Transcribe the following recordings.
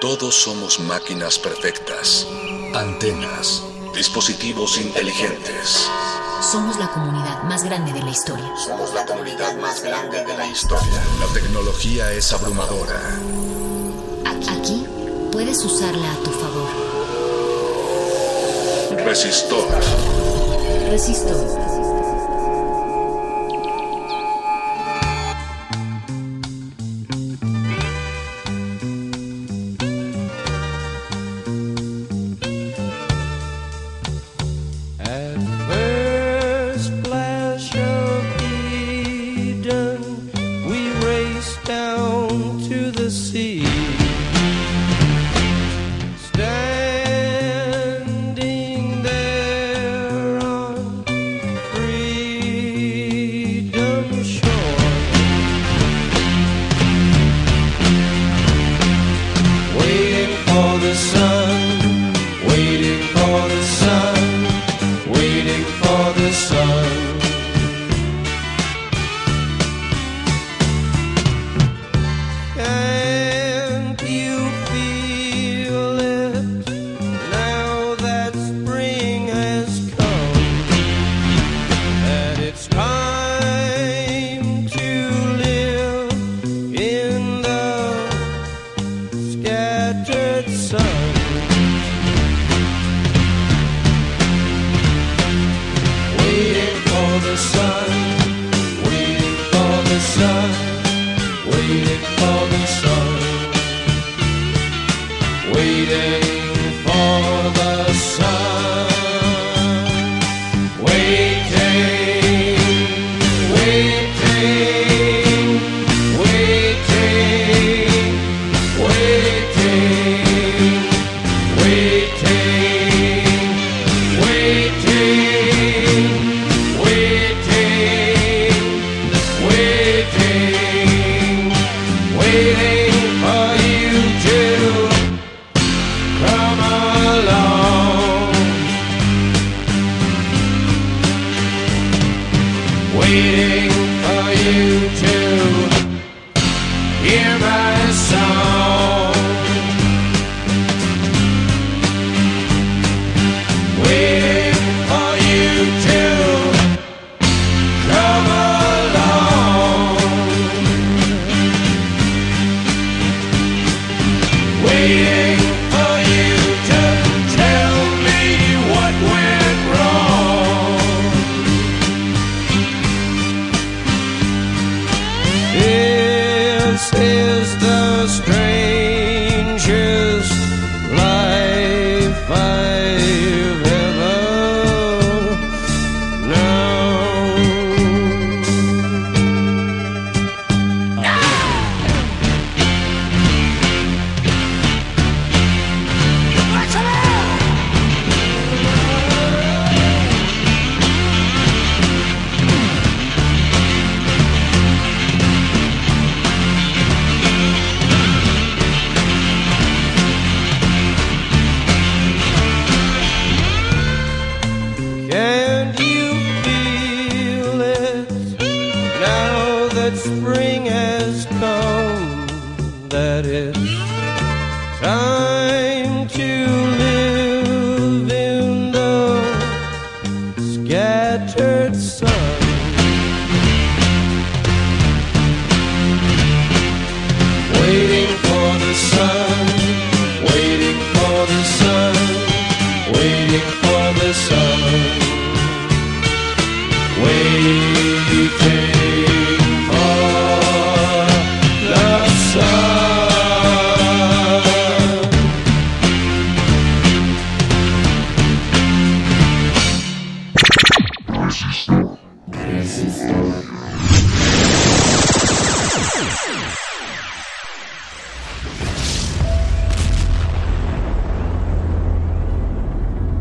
Todos somos máquinas perfectas, antenas, dispositivos inteligentes. Somos la comunidad más grande de la historia. Somos la comunidad más grande de la historia. La tecnología es abrumadora. Aquí puedes usarla a tu favor. Resistor. Resistor.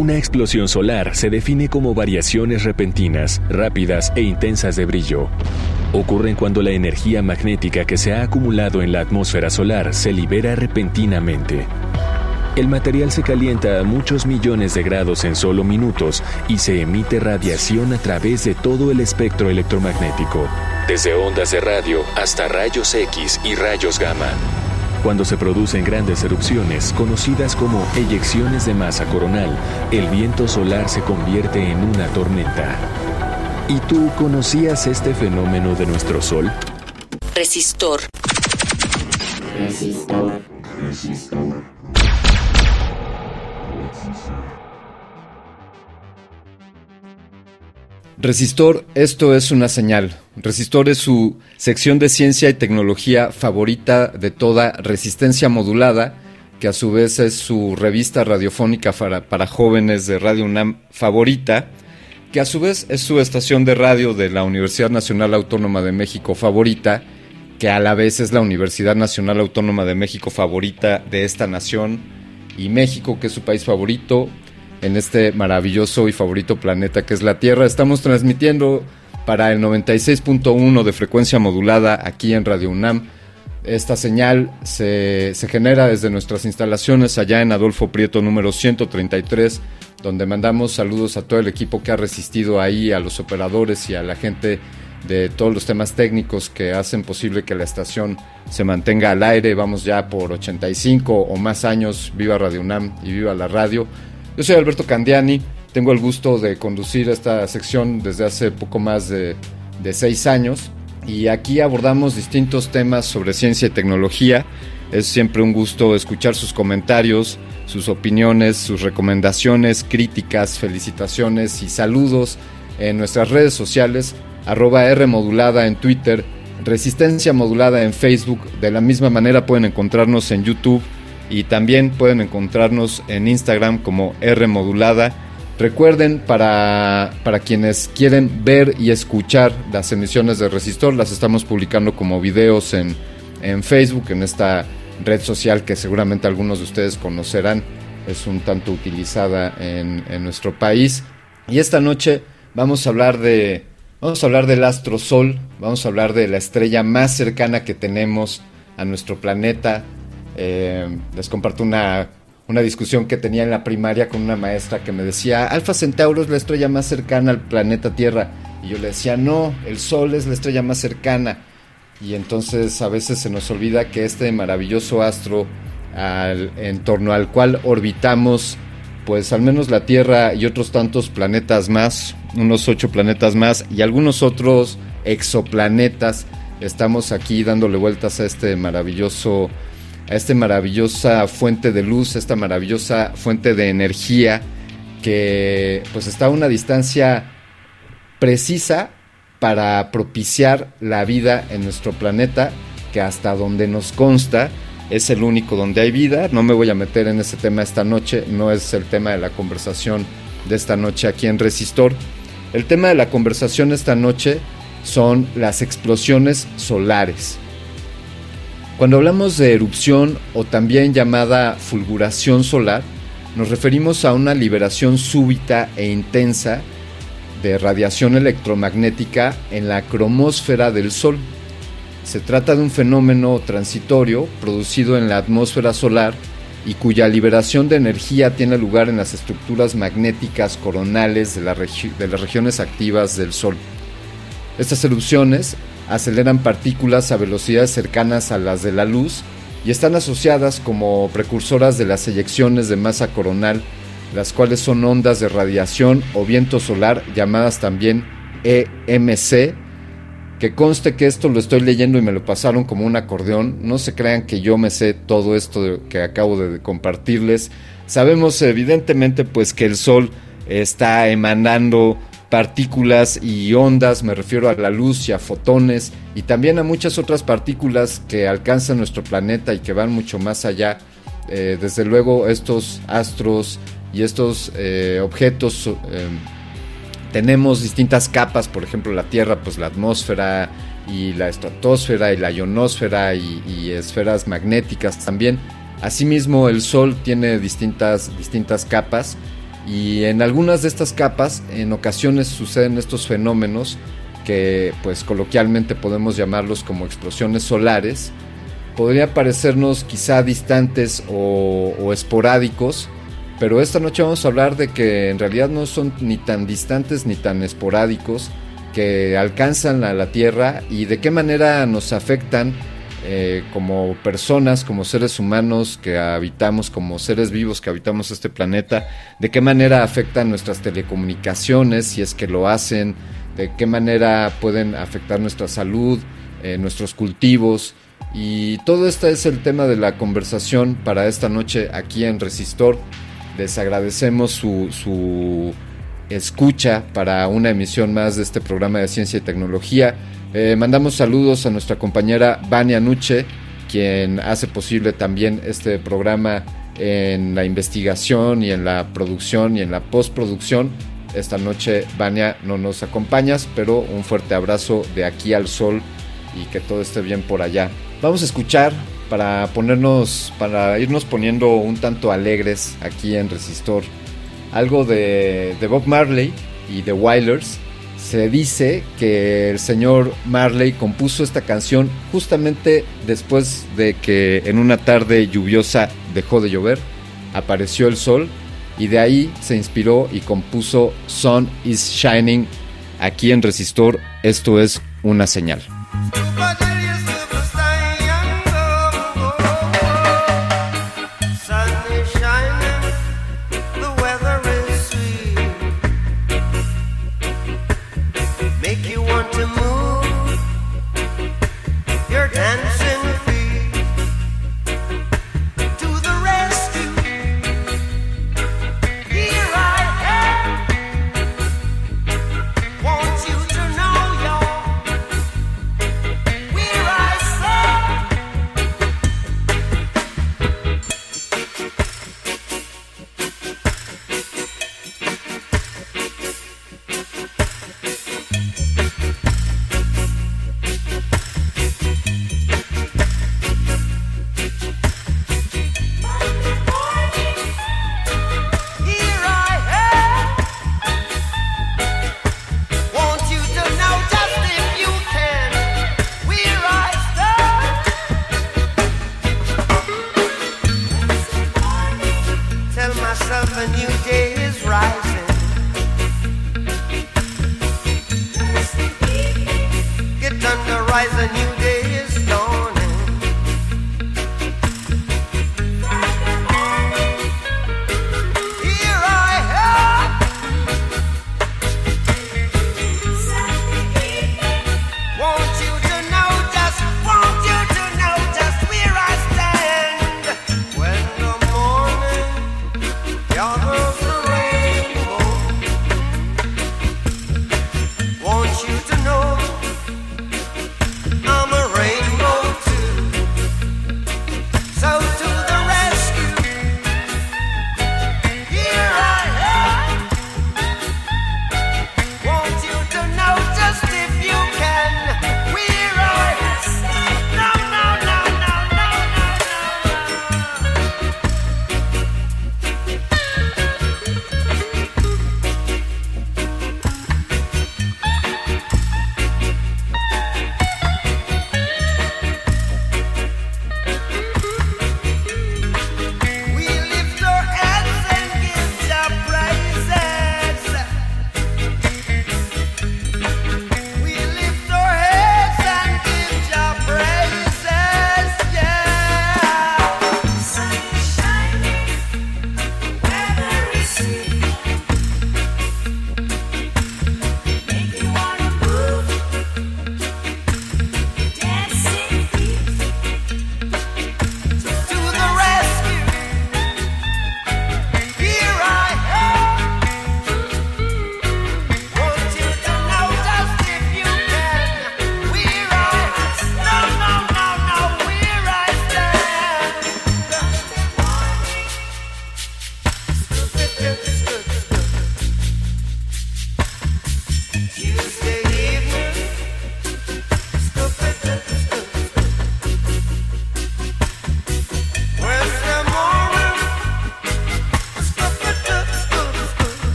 Una explosión solar se define como variaciones repentinas, rápidas e intensas de brillo. Ocurren cuando la energía magnética que se ha acumulado en la atmósfera solar se libera repentinamente. El material se calienta a muchos millones de grados en solo minutos y se emite radiación a través de todo el espectro electromagnético, desde ondas de radio hasta rayos X y rayos gamma. Cuando se producen grandes erupciones, conocidas como eyecciones de masa coronal, el viento solar se convierte en una tormenta. ¿Y tú conocías este fenómeno de nuestro Sol? Resistor. Resistor, esto es una señal. Resistor es su sección de ciencia y tecnología favorita de toda resistencia modulada, que a su vez es su revista radiofónica para, para jóvenes de Radio UNAM favorita, que a su vez es su estación de radio de la Universidad Nacional Autónoma de México favorita, que a la vez es la Universidad Nacional Autónoma de México favorita de esta nación y México, que es su país favorito, en este maravilloso y favorito planeta que es la Tierra. Estamos transmitiendo para el 96.1 de frecuencia modulada aquí en Radio UNAM. Esta señal se, se, genera desde nuestras instalaciones allá en Adolfo Prieto número 133, donde mandamos saludos a todo el equipo que ha resistido ahí, a los operadores y a la gente de todos los temas técnicos que hacen posible que la estación se mantenga al aire. Vamos ya por 85 o más años. Viva Radio UNAM y viva la radio. Yo soy Alberto Candiani, tengo el gusto de conducir esta sección desde hace poco más de, de, seis años y aquí abordamos distintos temas sobre ciencia y tecnología. Es siempre un gusto escuchar sus comentarios, sus opiniones, sus recomendaciones, críticas, felicitaciones y saludos en nuestras redes sociales, arroba R en Twitter, Resistencia modulada en Facebook. De la misma manera pueden encontrarnos en YouTube y también pueden encontrarnos en Instagram como R modulada. Recuerden, para, para, quienes quieren ver y escuchar las emisiones de Resistor, las estamos publicando como videos en, en Facebook, en esta red social que seguramente algunos de ustedes conocerán, es un tanto utilizada en, en nuestro país. Y esta noche vamos a hablar de, vamos a hablar del astro Sol, vamos a hablar de la estrella más cercana que tenemos a nuestro planeta, eh, les comparto una, una, discusión que tenía en la primaria con una maestra que me decía, Alfa Centauro es la estrella más cercana al planeta Tierra. Y yo le decía, no, el Sol es la estrella más cercana. Y entonces a veces se nos olvida que este maravilloso astro al, en torno al cual orbitamos, pues al menos la Tierra y otros tantos planetas más, unos ocho planetas más y algunos otros exoplanetas, estamos aquí dándole vueltas a este maravilloso a esta maravillosa fuente de luz, esta maravillosa fuente de energía que pues está a una distancia precisa para propiciar la vida en nuestro planeta, que hasta donde nos consta es el único donde hay vida. No me voy a meter en ese tema esta noche, no es el tema de la conversación de esta noche aquí en Resistor. El tema de la conversación esta noche son las explosiones solares. Cuando hablamos de erupción o también llamada fulguración solar, nos referimos a una liberación súbita e intensa de radiación electromagnética en la cromósfera del Sol. Se trata de un fenómeno transitorio producido en la atmósfera solar y cuya liberación de energía tiene lugar en las estructuras magnéticas coronales de, de las regiones activas del Sol. Estas erupciones aceleran partículas a velocidades cercanas a las de la luz y están asociadas como precursoras de las eyecciones de masa coronal, las cuales son ondas de radiación o viento solar llamadas también EMC, que conste que esto lo estoy leyendo y me lo pasaron como un acordeón, no se crean que yo me sé todo esto que acabo de compartirles. Sabemos evidentemente pues que el Sol está emanando partículas y ondas, me refiero a la luz y a fotones y también a muchas otras partículas que alcanzan nuestro planeta y que van mucho más allá. Eh, desde luego estos astros y estos eh, objetos eh, tenemos distintas capas, por ejemplo la Tierra, pues la atmósfera y la estratosfera y la ionosfera y, y esferas magnéticas también. Asimismo el Sol tiene distintas, distintas capas Y en algunas de estas capas, en ocasiones suceden estos fenómenos que pues coloquialmente podemos llamarlos como explosiones solares, podría parecernos quizá distantes o, o, esporádicos, pero esta noche vamos a hablar de que en realidad no son ni tan distantes ni tan esporádicos, que alcanzan a la Tierra y de qué manera nos afectan eh, como personas, como seres humanos que habitamos, como seres vivos que habitamos este planeta, de qué manera afectan nuestras telecomunicaciones, si es que lo hacen, de qué manera pueden afectar nuestra salud, eh, nuestros cultivos. Y todo esto es el tema de la conversación para esta noche aquí en Resistor. Les agradecemos su, su escucha para una emisión más de este programa de ciencia y tecnología. Eh, mandamos saludos a nuestra compañera Vania Nuche, quien hace posible también este programa en la investigación y en la producción y en la postproducción. Esta noche, Vania, no nos acompañas, pero un fuerte abrazo de aquí al sol y que todo esté bien por allá. Vamos a escuchar para ponernos, para irnos poniendo un tanto alegres aquí en Resistor, algo de, de Bob Marley y The Wailers. Se dice que el señor Marley compuso esta canción justamente después de que en una tarde lluviosa dejó de llover, apareció el sol y de ahí se inspiró y compuso Sun is Shining aquí en Resistor. Esto es una señal.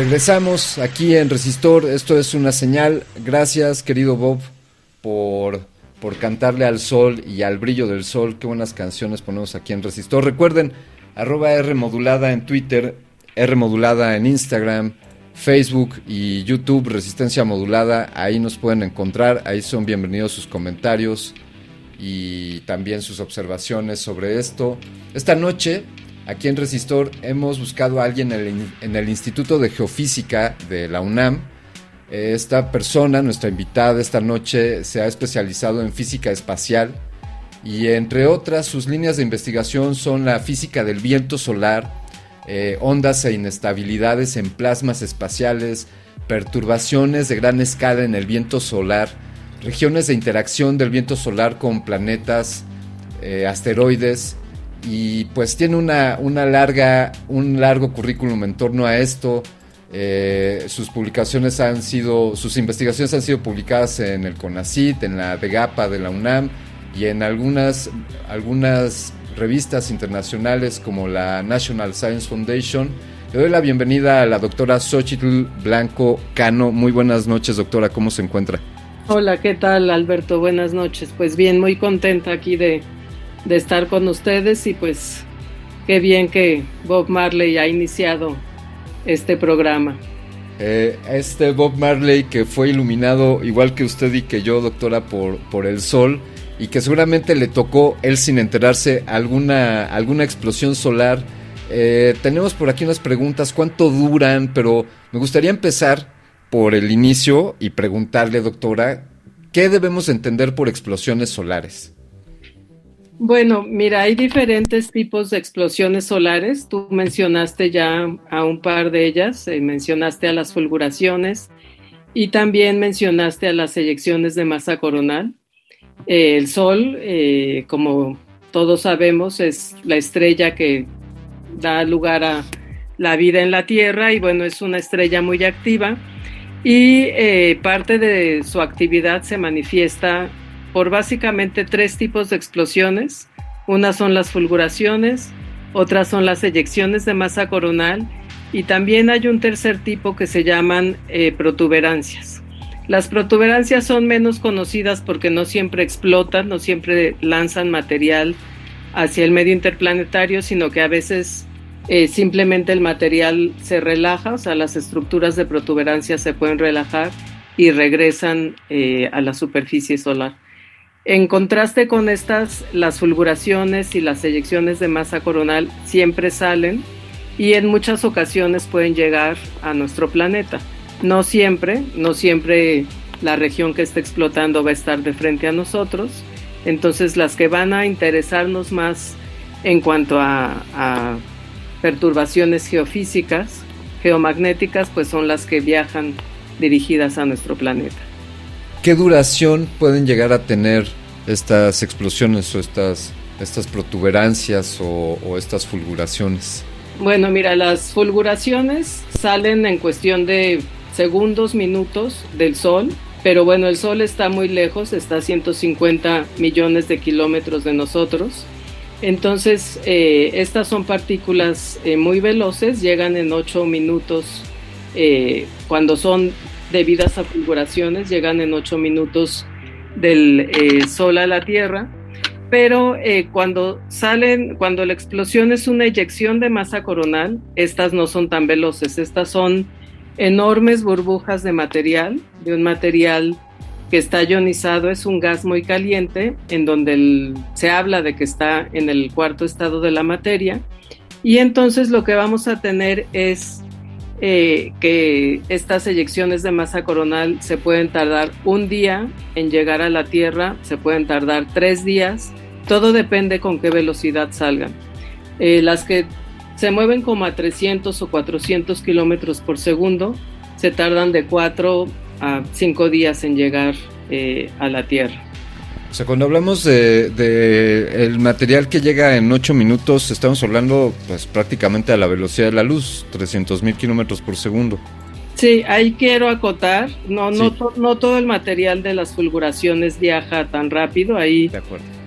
Regresamos aquí en Resistor, esto es una señal. Gracias, querido Bob, por, por cantarle al sol y al brillo del sol. Qué buenas canciones ponemos aquí en Resistor. Recuerden, arroba R modulada en Twitter, R modulada en Instagram, Facebook y YouTube, Resistencia Modulada. Ahí nos pueden encontrar, ahí son bienvenidos sus comentarios y también sus observaciones sobre esto. Esta noche Aquí en Resistor hemos buscado a alguien en el, Instituto de Geofísica de la UNAM. Esta persona, nuestra invitada esta noche, se ha especializado en física espacial y entre otras sus líneas de investigación son la física del viento solar, eh, ondas e inestabilidades en plasmas espaciales, perturbaciones de gran escala en el viento solar, regiones de interacción del viento solar con planetas, eh, asteroides, y pues tiene una, una larga, un largo currículum en torno a esto. Eh, sus publicaciones han sido, sus investigaciones han sido publicadas en el CONACIT, en la DEGAPA de la UNAM y en algunas, algunas revistas internacionales como la National Science Foundation. Le doy la bienvenida a la doctora Xochitl Blanco Cano. Muy buenas noches, doctora. ¿Cómo se encuentra? Hola, ¿qué tal, Alberto? Buenas noches. Pues bien, muy contenta aquí de de estar con ustedes y pues qué bien que Bob Marley ha iniciado este programa. Eh, este Bob Marley que fue iluminado igual que usted y que yo, doctora, por, por el sol y que seguramente le tocó él sin enterarse alguna, alguna explosión solar. Eh, tenemos por aquí unas preguntas, ¿cuánto duran? Pero me gustaría empezar por el inicio y preguntarle, doctora, ¿qué debemos entender por explosiones solares? Bueno, mira, hay diferentes tipos de explosiones solares. Tú mencionaste ya a un par de ellas, eh, mencionaste a las fulguraciones y también mencionaste a las eyecciones de masa coronal. Eh, el Sol, eh, como todos sabemos, es la estrella que da lugar a la vida en la Tierra y bueno, es una estrella muy activa y parte de su actividad se manifiesta por básicamente tres tipos de explosiones. Unas son las fulguraciones, otras son las eyecciones de masa coronal y también hay un tercer tipo que se llaman eh, protuberancias. Las protuberancias son menos conocidas porque no siempre explotan, no siempre lanzan material hacia el medio interplanetario, sino que a veces eh, simplemente el material se relaja, o sea, las estructuras de protuberancia se pueden relajar y regresan eh, a la superficie solar. En contraste con estas, las fulguraciones y las eyecciones de masa coronal siempre salen y en muchas ocasiones pueden llegar a nuestro planeta. No siempre, no siempre la región que está explotando va a estar de frente a nosotros. Entonces las que van a interesarnos más en cuanto a, a perturbaciones geofísicas, geomagnéticas, pues son las que viajan dirigidas a nuestro planeta. ¿Qué duración pueden llegar a tener estas explosiones o estas, estas protuberancias o, estas fulguraciones? Bueno, mira, las fulguraciones salen en cuestión de segundos, minutos del Sol, pero bueno, el Sol está muy lejos, está a 150 millones de kilómetros de nosotros. Entonces, eh, estas son partículas eh, muy veloces, llegan en 8 minutos, eh, cuando son debidas a fulguraciones, llegan en 8 minutos del eh, Sol a la Tierra, pero eh, cuando salen, cuando la explosión es una eyección de masa coronal, estas no son tan veloces, estas son enormes burbujas de material, de un material que está ionizado, es un gas muy caliente, en donde se habla de que está en el cuarto estado de la materia, y entonces lo que vamos a tener es eh, que estas eyecciones de masa coronal se pueden tardar un día en llegar a la Tierra, se pueden tardar tres días, todo depende con qué velocidad salgan. Eh, las que se mueven como a 300 o 400 kilómetros por segundo se tardan de cuatro a cinco días en llegar eh, a la Tierra. O sea, cuando hablamos de, el material que llega en 8 minutos, estamos hablando pues prácticamente a la velocidad de la luz, 300 mil kilómetros por segundo. Sí, ahí quiero acotar, no, no, no todo el material de las fulguraciones viaja tan rápido, ahí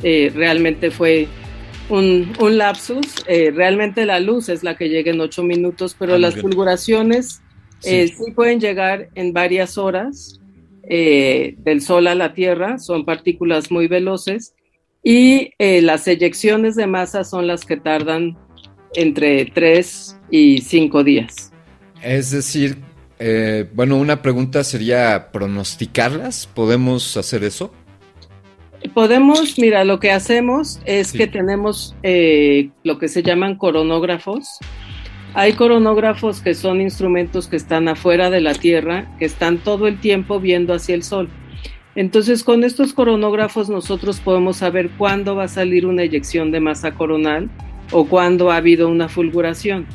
eh, realmente fue un, un lapsus, eh, realmente la luz es la que llega en 8 minutos, pero Ah, las bien. fulguraciones Sí. Eh, sí pueden llegar en varias horas eh, del Sol a la Tierra, son partículas muy veloces y eh, las eyecciones de masa son las que tardan entre 3 y 5 días. Es decir, eh, bueno, una pregunta sería pronosticarlas. ¿Podemos hacer eso? Podemos, mira, lo que hacemos es sí. que tenemos lo que se llaman coronógrafos. Hay coronógrafos que son instrumentos que están afuera de la Tierra, que están todo el tiempo viendo hacia el Sol. Entonces, con estos coronógrafos nosotros podemos saber cuándo va a salir una eyección de masa coronal o cuándo ha habido una fulguración.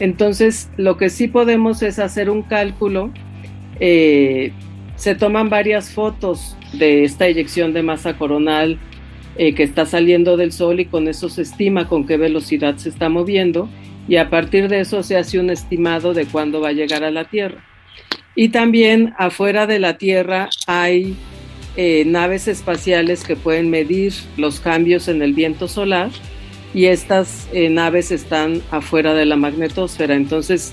Entonces, lo que sí podemos es hacer un cálculo. Eh, se toman varias fotos de esta eyección de masa coronal eh, que está saliendo del Sol y con eso se estima con qué velocidad se está moviendo y a partir de eso se hace un estimado de cuándo va a llegar a la Tierra. Y también afuera de la Tierra hay eh, naves espaciales que pueden medir los cambios en el viento solar y estas eh, naves están afuera de la magnetosfera. Entonces,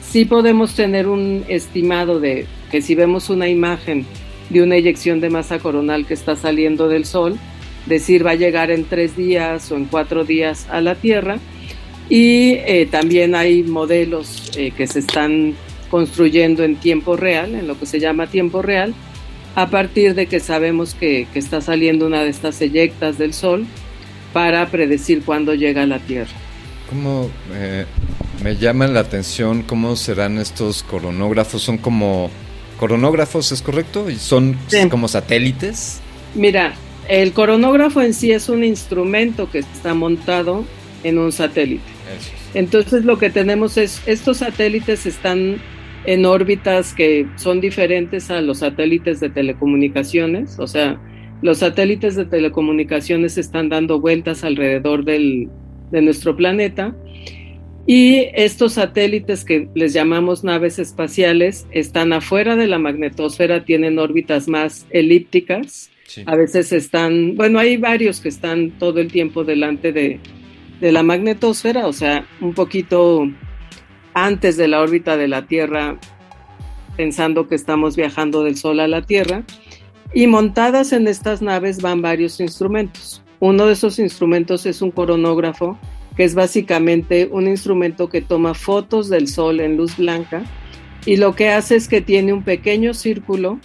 sí podemos tener un estimado de que si vemos una imagen de una eyección de masa coronal que está saliendo del Sol, decir va a llegar en tres días o en cuatro días a la Tierra. Y eh, también hay modelos eh, que se están construyendo en tiempo real, en lo que se llama tiempo real, a partir de que sabemos que, que está saliendo una de estas eyectas del Sol para predecir cuándo llega a la Tierra. ¿Cómo eh, me llaman la atención cómo serán estos coronógrafos? ¿Son como coronógrafos, es correcto? ¿Y son sí. como satélites? Mira, el coronógrafo en sí es un instrumento que está montado en un satélite. Entonces lo que tenemos es, estos satélites están en órbitas que son diferentes a los satélites de telecomunicaciones, o sea, los satélites de telecomunicaciones están dando vueltas alrededor del, de nuestro planeta y estos satélites que les llamamos naves espaciales están afuera de la magnetosfera, tienen órbitas más elípticas. Sí. A veces están, bueno, hay varios que están todo el tiempo delante de, de la magnetosfera, o sea, un poquito antes de la órbita de la Tierra, pensando que estamos viajando del Sol a la Tierra. Y montadas en estas naves van varios instrumentos. Uno de esos instrumentos es un coronógrafo, que es básicamente un instrumento que toma fotos del Sol en luz blanca y lo que hace es que tiene un pequeño círculo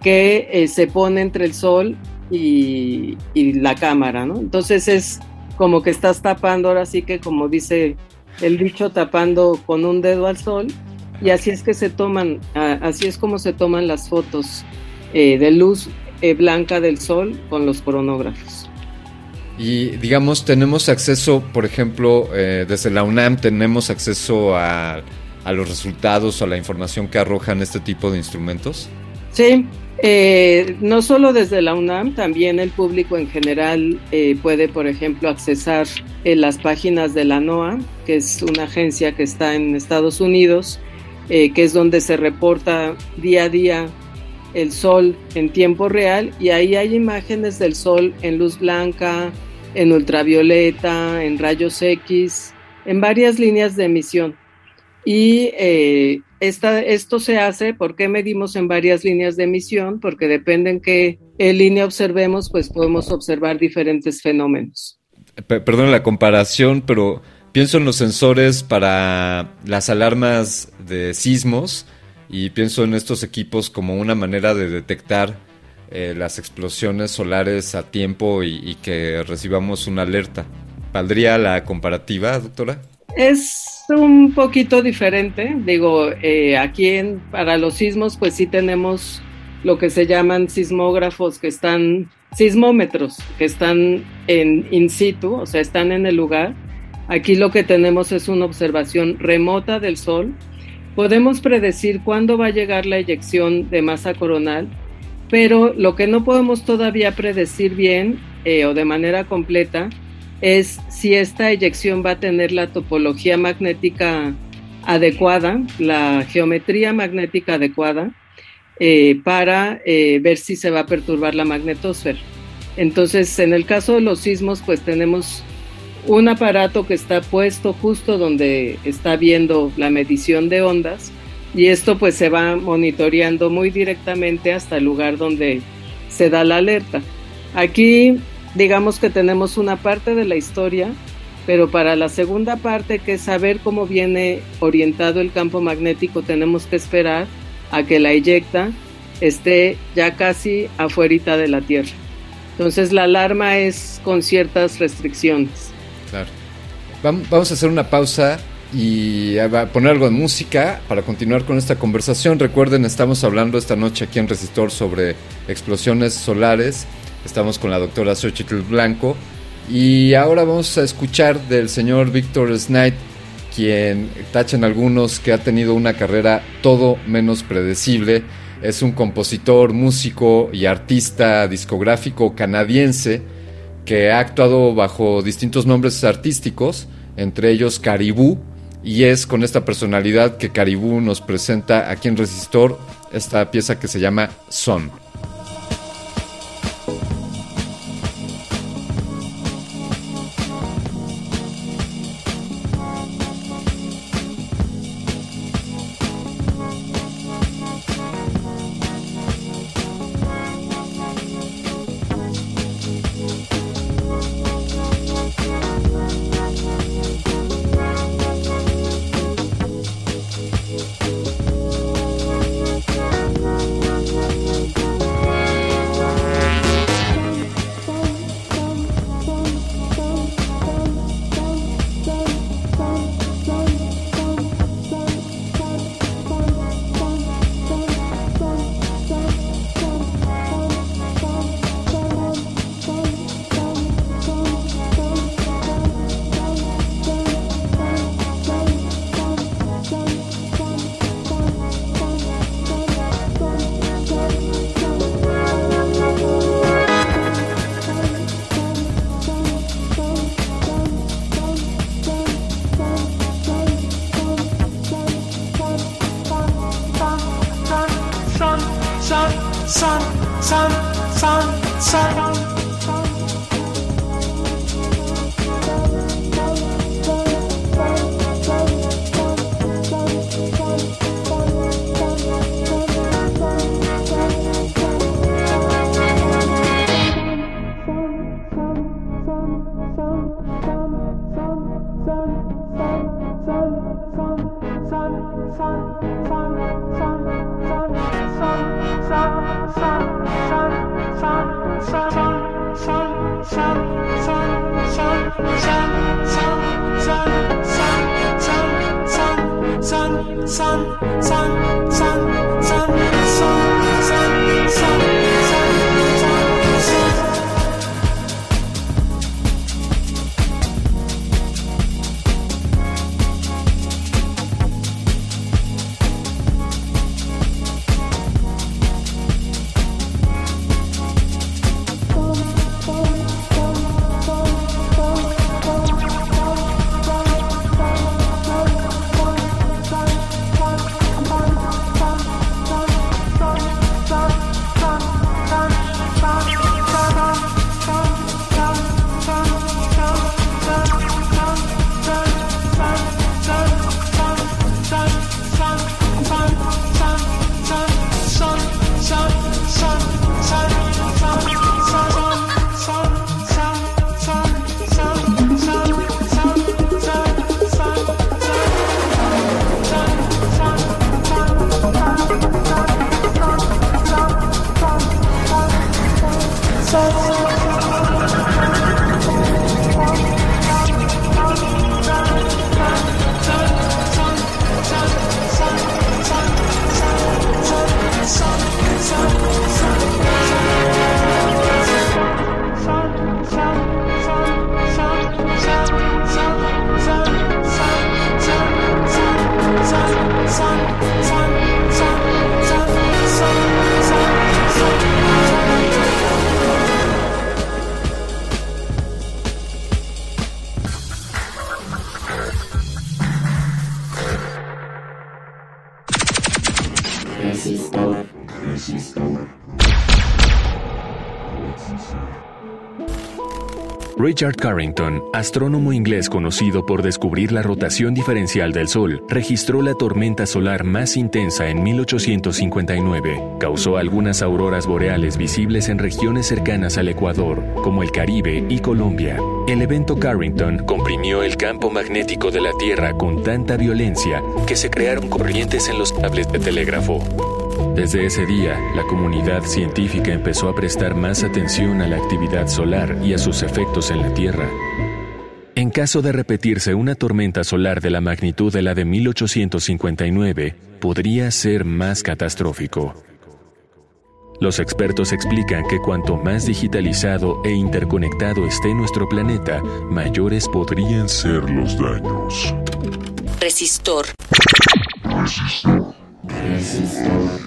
que eh, se pone entre el Sol y, y, la cámara, ¿no? Entonces es como que estás tapando, ahora sí que como dice el dicho, tapando con un dedo al Sol y así es que se toman, así es como se toman las fotos eh, de luz eh, blanca del Sol con los coronógrafos. Y digamos, tenemos acceso, por ejemplo, eh, desde la UNAM tenemos acceso a, a, los resultados a la información que arrojan este tipo de instrumentos. Sí, eh, no solo desde la UNAM, también el público en general eh, puede, por ejemplo, accesar las páginas de la NOAA, que es una agencia que está en Estados Unidos, que es donde se reporta día a día el sol en tiempo real y ahí hay imágenes del sol en luz blanca, en ultravioleta, en rayos X, en varias líneas de emisión. Y eh, esta, esto se hace, ¿por qué medimos en varias líneas de emisión? Porque depende en qué línea observemos, pues podemos observar diferentes fenómenos. Perdón la comparación, pero pienso en los sensores para las alarmas de sismos y pienso en estos equipos como una manera de detectar eh, las explosiones solares a tiempo y, que recibamos una alerta. ¿Valdría la comparativa, doctora? Es un poquito diferente. Digo, eh, aquí para los sismos, pues sí tenemos lo que se llaman sismógrafos que están, sismómetros, que están en in situ, o sea, están en el lugar. Aquí lo que tenemos es una observación remota del Sol Podemos predecir cuándo va a llegar la eyección de masa coronal, pero lo que no podemos todavía predecir bien eh, o de manera completa es si esta eyección va a tener la topología magnética adecuada, la geometría magnética adecuada, eh, para eh, ver si se va a perturbar la magnetosfera. Entonces, en el caso de los sismos, pues tenemos un aparato que está puesto justo donde está viendo la medición de ondas y esto pues se va monitoreando muy directamente hasta el lugar donde se da la alerta. Aquí digamos que tenemos una parte de la historia, pero para la segunda parte, que es saber cómo viene orientado el campo magnético, tenemos que esperar a que la eyecta esté ya casi afuera de la Tierra. Entonces la alarma es con ciertas restricciones. Claro. Vamos a hacer una pausa y a poner algo de música para continuar con esta conversación. Recuerden, estamos hablando esta noche aquí en Resistor sobre explosiones solares. Estamos con la doctora Xochitl Blanco. Y ahora vamos a escuchar del señor Víctor Snight, quien tachan algunos que ha tenido una carrera todo menos predecible. Es un compositor, músico y artista discográfico canadiense que ha actuado bajo distintos nombres artísticos, entre ellos Caribú, y es con esta personalidad que Caribú nos presenta aquí en Resistor esta pieza que se llama Son. Richard Carrington, astrónomo inglés conocido por descubrir la rotación diferencial del Sol, registró la tormenta solar más intensa en 1859. Causó algunas auroras boreales visibles en regiones cercanas al Ecuador, como el Caribe y Colombia. El evento Carrington comprimió el campo magnético de la Tierra con tanta violencia que se crearon corrientes en los cables de telégrafo. Desde ese día, la comunidad científica empezó a prestar más atención a la actividad solar y a sus efectos en la Tierra. En caso de repetirse una tormenta solar de la magnitud de la de 1859, podría ser más catastrófico. Los expertos explican que cuanto más digitalizado e interconectado esté nuestro planeta, mayores podrían ser los daños. Resistor.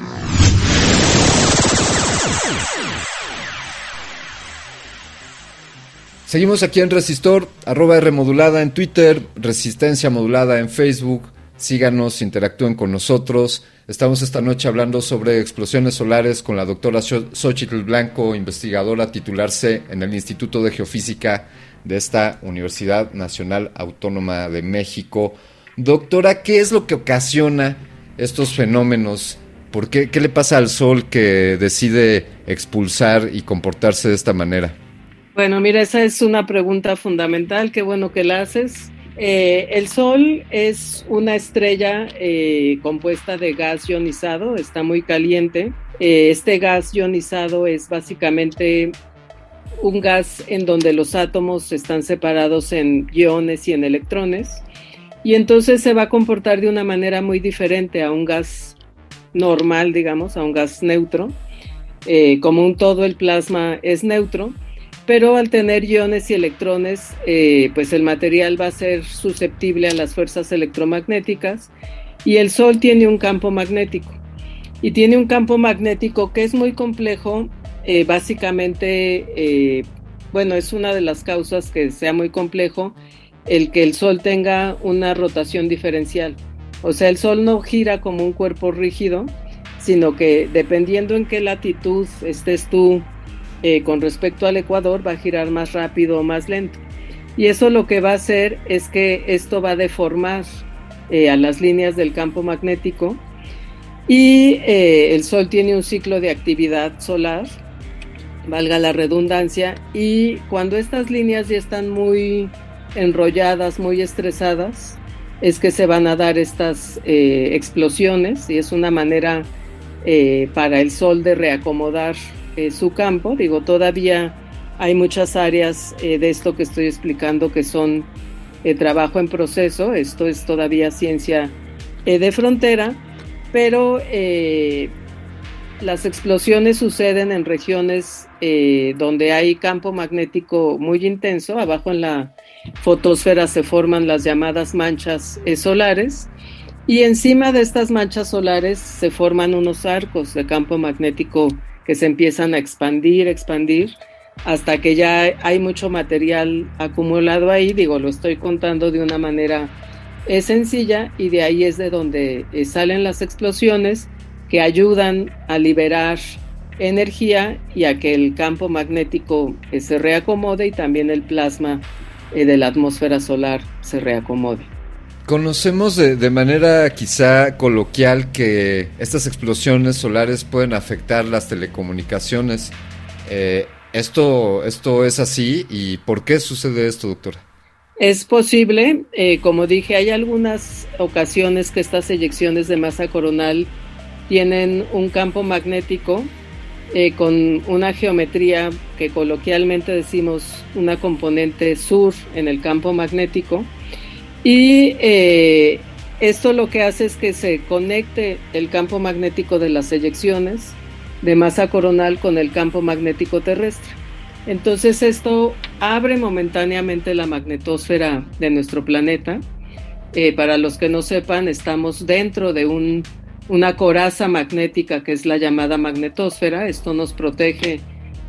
Seguimos aquí en Resistor, arroba R modulada en Twitter, Resistencia modulada en Facebook. Síganos, interactúen con nosotros. Estamos esta noche hablando sobre explosiones solares con la doctora Xochitl Blanco, investigadora titular C en el Instituto de Geofísica de esta Universidad Nacional Autónoma de México. Doctora, ¿qué es lo que ocasiona estos fenómenos? ¿Por qué, qué le pasa al Sol que decide expulsar y comportarse de esta manera? Bueno, mira, esa es una pregunta fundamental, qué bueno que la haces. Eh, el Sol es una estrella eh, compuesta de gas ionizado, está muy caliente. Eh, este gas ionizado es básicamente un gas en donde los átomos están separados en iones y en electrones, y entonces se va a comportar de una manera muy diferente a un gas normal, digamos, a un gas neutro. como un todo el plasma es neutro, pero al tener iones y electrones, eh, pues el material va a ser susceptible a las fuerzas electromagnéticas y el Sol tiene un campo magnético. Y tiene un campo magnético que es muy complejo, eh, básicamente, eh, bueno, es una de las causas que sea muy complejo el que el Sol tenga una rotación diferencial. O sea, el Sol no gira como un cuerpo rígido, sino que dependiendo en qué latitud estés tú eh, con respecto al Ecuador va a girar más rápido o más lento. Y eso lo que va a hacer es que esto va a deformar eh, a las líneas del campo magnético y eh, el Sol tiene un ciclo de actividad solar, valga la redundancia, y cuando estas líneas ya están muy enrolladas, muy estresadas, es que se van a dar estas explosiones y es una manera para el Sol de reacomodar eh, su campo. Digo, todavía hay muchas áreas eh, de esto que estoy explicando que son eh, trabajo en proceso. Esto es todavía ciencia de frontera, pero las explosiones suceden en regiones donde hay campo magnético muy intenso. Abajo en la fotosfera se forman las llamadas manchas solares. Y encima de estas manchas solares se forman unos arcos de campo magnético que se empiezan a expandir, expandir, hasta que ya hay mucho material acumulado ahí, digo, lo estoy contando de una manera eh, sencilla y de ahí es de donde eh, salen las explosiones que ayudan a liberar energía y a que el campo magnético eh, se reacomode y también el plasma de la atmósfera solar se reacomode. Conocemos de, manera quizá coloquial que estas explosiones solares pueden afectar las telecomunicaciones. Eh, ¿esto, ¿Esto es así y por qué sucede esto, doctora? Es posible, eh, como dije, hay algunas ocasiones que estas eyecciones de masa coronal tienen un campo magnético eh, con una geometría que coloquialmente decimos una componente sur en el campo magnético y eh, esto lo que hace es que se conecte el campo magnético de las eyecciones de masa coronal con el campo magnético terrestre. Entonces esto abre momentáneamente la magnetosfera de nuestro planeta. Eh, para los que no sepan, estamos dentro de una coraza magnética que es la llamada magnetosfera. Esto nos protege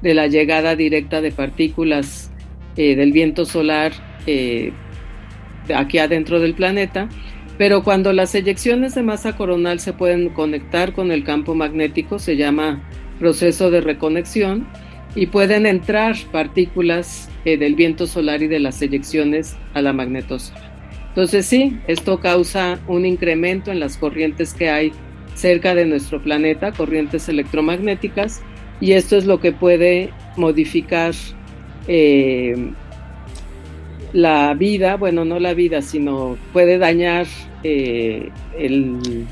de la llegada directa de partículas eh, del viento solar aquí adentro del planeta, pero cuando las eyecciones de masa coronal se pueden conectar con el campo magnético, se llama proceso de reconexión, y pueden entrar partículas eh, del viento solar y de las eyecciones a la magnetosfera. Entonces sí, esto causa un incremento en las corrientes que hay cerca de nuestro planeta, corrientes electromagnéticas, y esto es lo que puede modificar eh, la vida, bueno, no la vida, sino puede dañar eh, el,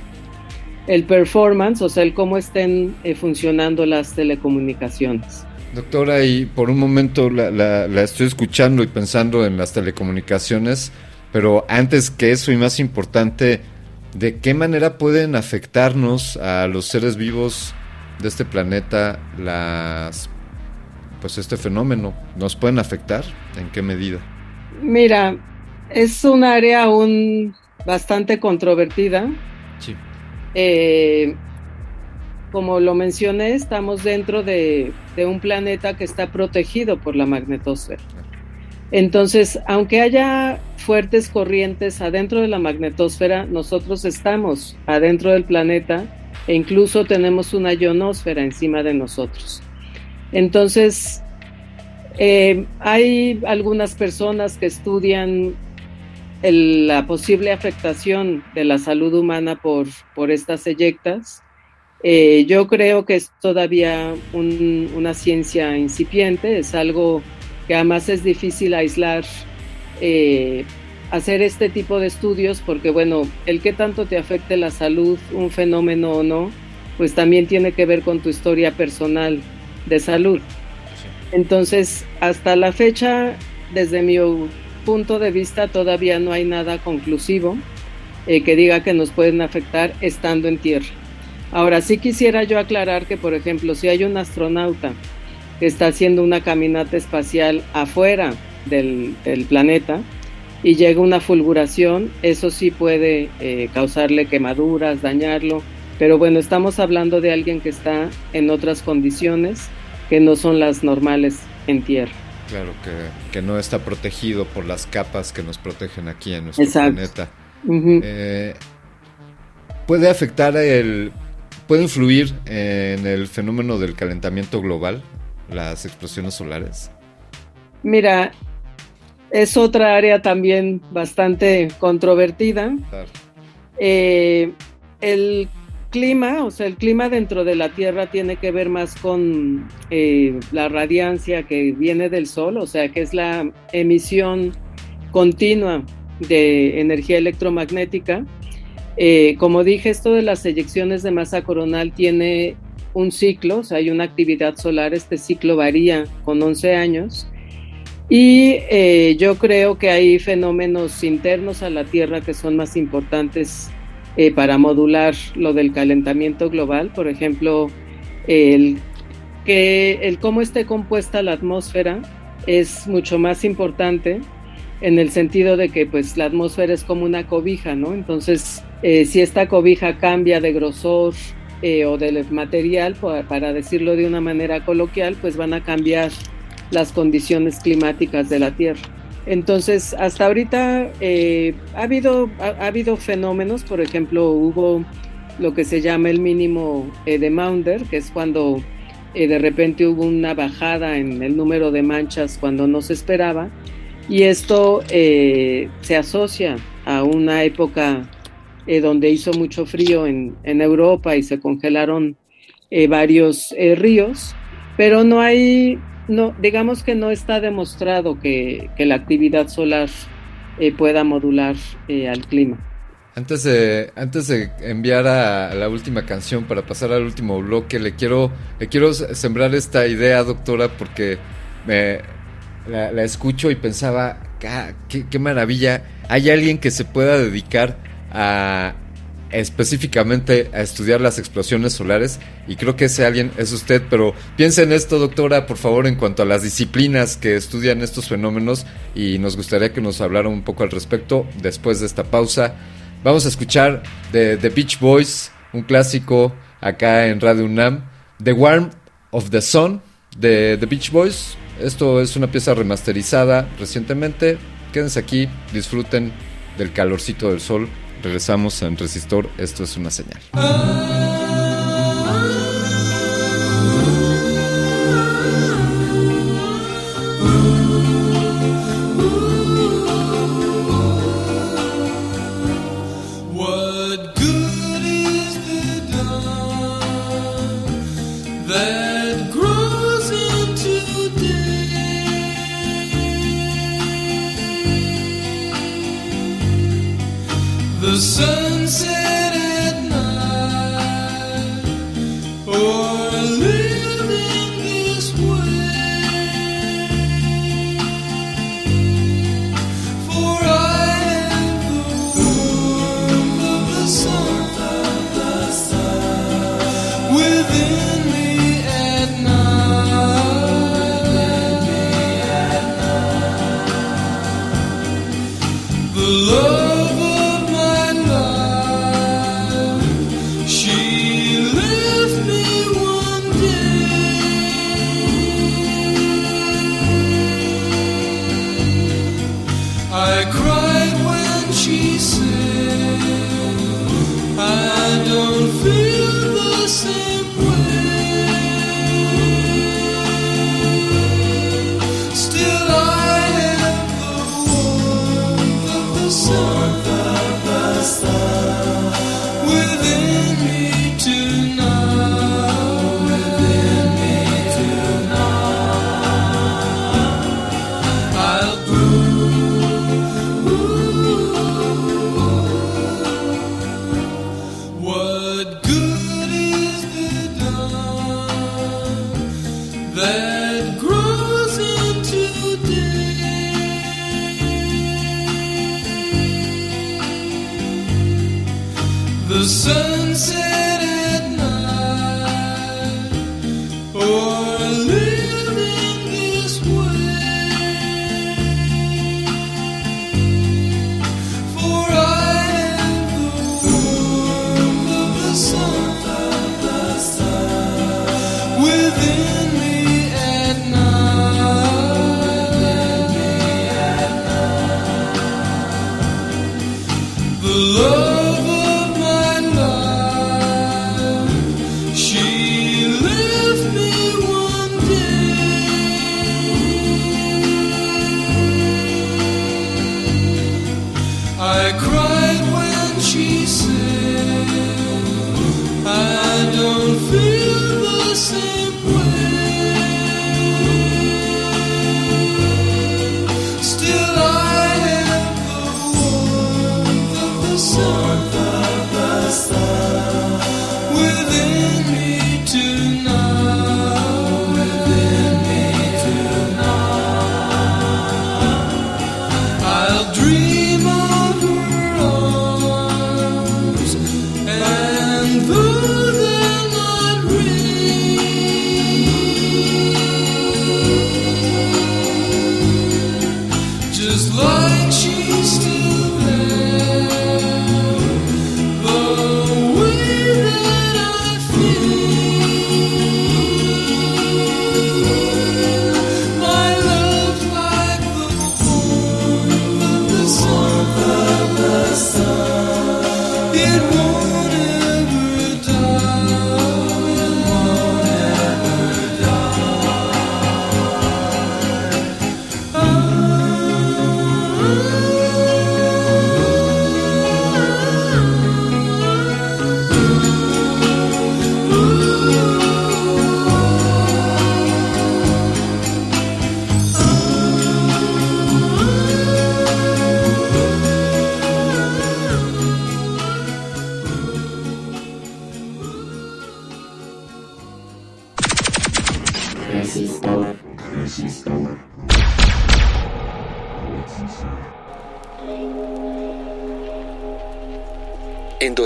el, performance, o sea, el cómo estén eh, funcionando las telecomunicaciones. Doctora, y por un momento la, estoy escuchando y pensando en las telecomunicaciones, pero antes que eso y más importante, ¿de qué manera pueden afectarnos a los seres vivos de este planeta las pues este fenómeno? ¿Nos pueden afectar? ¿En qué medida? Mira, es un área aún bastante controvertida. Sí. Eh, como lo mencioné, estamos dentro de, de, un planeta que está protegido por la magnetosfera. Entonces, aunque haya fuertes corrientes adentro de la magnetosfera, nosotros estamos adentro del planeta e incluso tenemos una ionosfera encima de nosotros. Entonces, eh, hay algunas personas que estudian la posible afectación de la salud humana por, por estas eyectas. Eh, yo creo que es todavía un, una ciencia incipiente, es algo que además es difícil aislar, eh, hacer este tipo de estudios, porque bueno, el que tanto te afecte la salud, un fenómeno o no, pues también tiene que ver con tu historia personal de salud. Entonces, hasta la fecha, desde mi punto de vista, todavía no hay nada conclusivo eh, que diga que nos pueden afectar estando en tierra. Ahora, sí quisiera yo aclarar que, por ejemplo, si hay un astronauta que está haciendo una caminata espacial afuera del, del planeta y llega una fulguración, eso sí puede eh, causarle quemaduras, dañarlo, pero bueno, estamos hablando de alguien que está en otras condiciones que no son las normales en tierra. Claro, que, que no está protegido por las capas que nos protegen aquí en nuestro Exacto. planeta. Uh -huh. eh, ¿Puede afectar el... ¿Puede influir en el fenómeno del calentamiento global, las explosiones solares? Mira, es otra área también bastante controvertida. Claro. Eh, el clima, o sea, el clima dentro de la Tierra tiene que ver más con eh, la radiancia que viene del Sol, o sea, que es la emisión continua de energía electromagnética. Eh, como dije, esto de las eyecciones de masa coronal tiene un ciclo, o sea, hay una actividad solar, este ciclo varía con 11 años. Y eh, yo creo que hay fenómenos internos a la Tierra que son más importantes eh, para modular lo del calentamiento global, por ejemplo, el, que, el cómo esté compuesta la atmósfera es mucho más importante en el sentido de que pues la atmósfera es como una cobija, ¿no? Entonces, eh, si esta cobija cambia de grosor eh, o del material, para decirlo de una manera coloquial, pues van a cambiar las condiciones climáticas de la Tierra. Entonces, hasta ahorita eh, ha, habido, ha, ha, habido fenómenos, por ejemplo, hubo lo que se llama el mínimo eh, de Maunder, que es cuando de repente hubo una bajada en el número de manchas cuando no se esperaba, y esto se asocia a una época eh, donde hizo mucho frío en, en, Europa y se congelaron eh, varios ríos, pero no hay no, digamos que no está demostrado que, que la actividad solar eh, pueda modular eh, al clima. Antes de, antes de enviar a, la última canción para pasar al último bloque, le quiero, le quiero sembrar esta idea, doctora, porque me, la, escucho y pensaba, qué, qué maravilla, hay alguien que se pueda dedicar a, específicamente a estudiar las explosiones solares y creo que ese alguien es usted, pero piense en esto, doctora, por favor, en cuanto a las disciplinas que estudian estos fenómenos y nos gustaría que nos hablara un poco al respecto después de esta pausa. Vamos a escuchar de The Beach Boys, un clásico acá en Radio UNAM, The Warm of the Sun de The Beach Boys. Esto es una pieza remasterizada recientemente. Quédense aquí, disfruten del calorcito del sol Regresamos en Resistor, esto es una señal.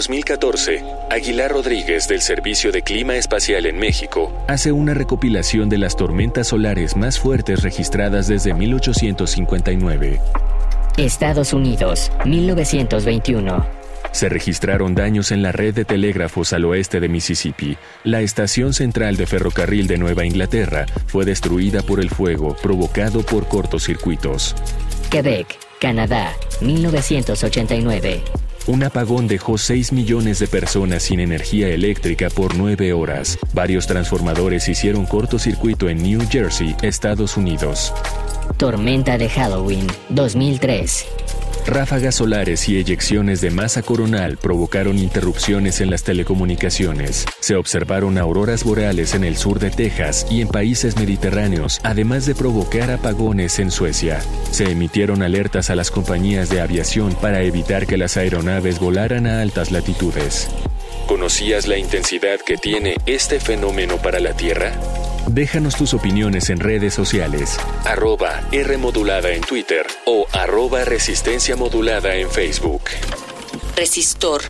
2014, Aguilar Rodríguez del Servicio de Clima Espacial en México hace una recopilación de las tormentas solares más fuertes registradas desde 1859. Estados Unidos, 1921. Se registraron daños en la red de telégrafos al oeste de Mississippi. La estación central de ferrocarril de Nueva Inglaterra fue destruida por el fuego provocado por cortocircuitos. Quebec, Canadá, 1989. Un apagón dejó 6 millones de personas sin energía eléctrica por 9 horas. Varios transformadores hicieron cortocircuito en New Jersey, Estados Unidos. Tormenta de Halloween, 2003. Ráfagas solares y eyecciones de masa coronal provocaron interrupciones en las telecomunicaciones. Se observaron auroras boreales en el sur de Texas y en países mediterráneos, además de provocar apagones en Suecia. Se emitieron alertas a las compañías de aviación para evitar que las aeronaves volaran a altas latitudes. ¿Conocías la intensidad que tiene este fenómeno para la Tierra? Déjanos tus opiniones en redes sociales, arroba R modulada en Twitter o arroba resistencia modulada en Facebook. Resistor.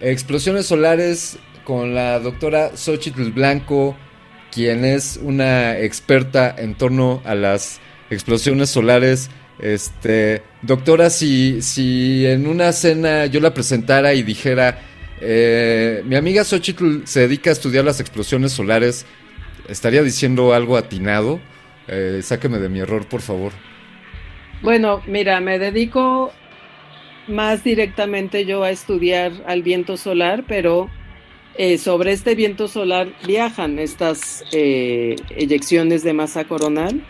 Explosiones solares con la doctora Xochitl Blanco, quien es una experta en torno a las explosiones solares. Este, doctora, si, si en una cena yo la presentara y dijera, eh, mi amiga Xochitl se dedica a estudiar las explosiones solares, ¿estaría diciendo algo atinado? Eh, sáqueme de mi error, por favor. Bueno, mira, me dedico más directamente yo a estudiar al viento solar, pero eh, sobre este viento solar viajan estas eh, eyecciones de masa coronal.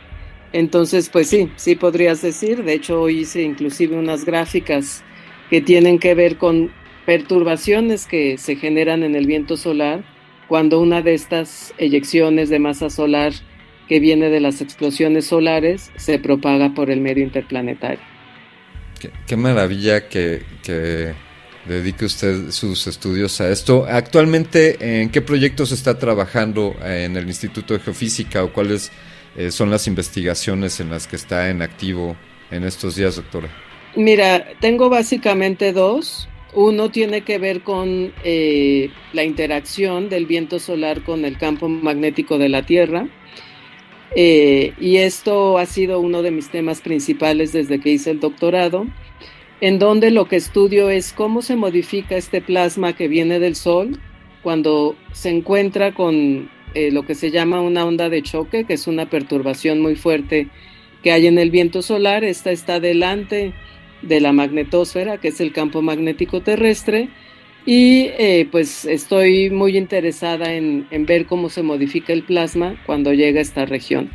Entonces, pues sí, sí podrías decir. De hecho, hoy hice inclusive unas gráficas que tienen que ver con perturbaciones que se generan en el viento solar cuando una de estas eyecciones de masa solar que viene de las explosiones solares se propaga por el medio interplanetario. Qué, maravilla que, que, dedique usted sus estudios a esto. Actualmente, ¿en qué proyectos está trabajando en el Instituto de Geofísica o cuáles eh, son las investigaciones en las que está en activo en estos días, doctora? Mira, tengo básicamente dos. Uno tiene que ver con eh, la interacción del viento solar con el campo magnético de la Tierra. Eh, y esto ha sido uno de mis temas principales desde que hice el doctorado, en donde lo que estudio es cómo se modifica este plasma que viene del Sol cuando se encuentra con eh, lo que se llama una onda de choque, que es una perturbación muy fuerte que hay en el viento solar. Esta está delante de la magnetosfera, que es el campo magnético terrestre, y eh, pues estoy muy interesada en, en, ver cómo se modifica el plasma cuando llega a esta región.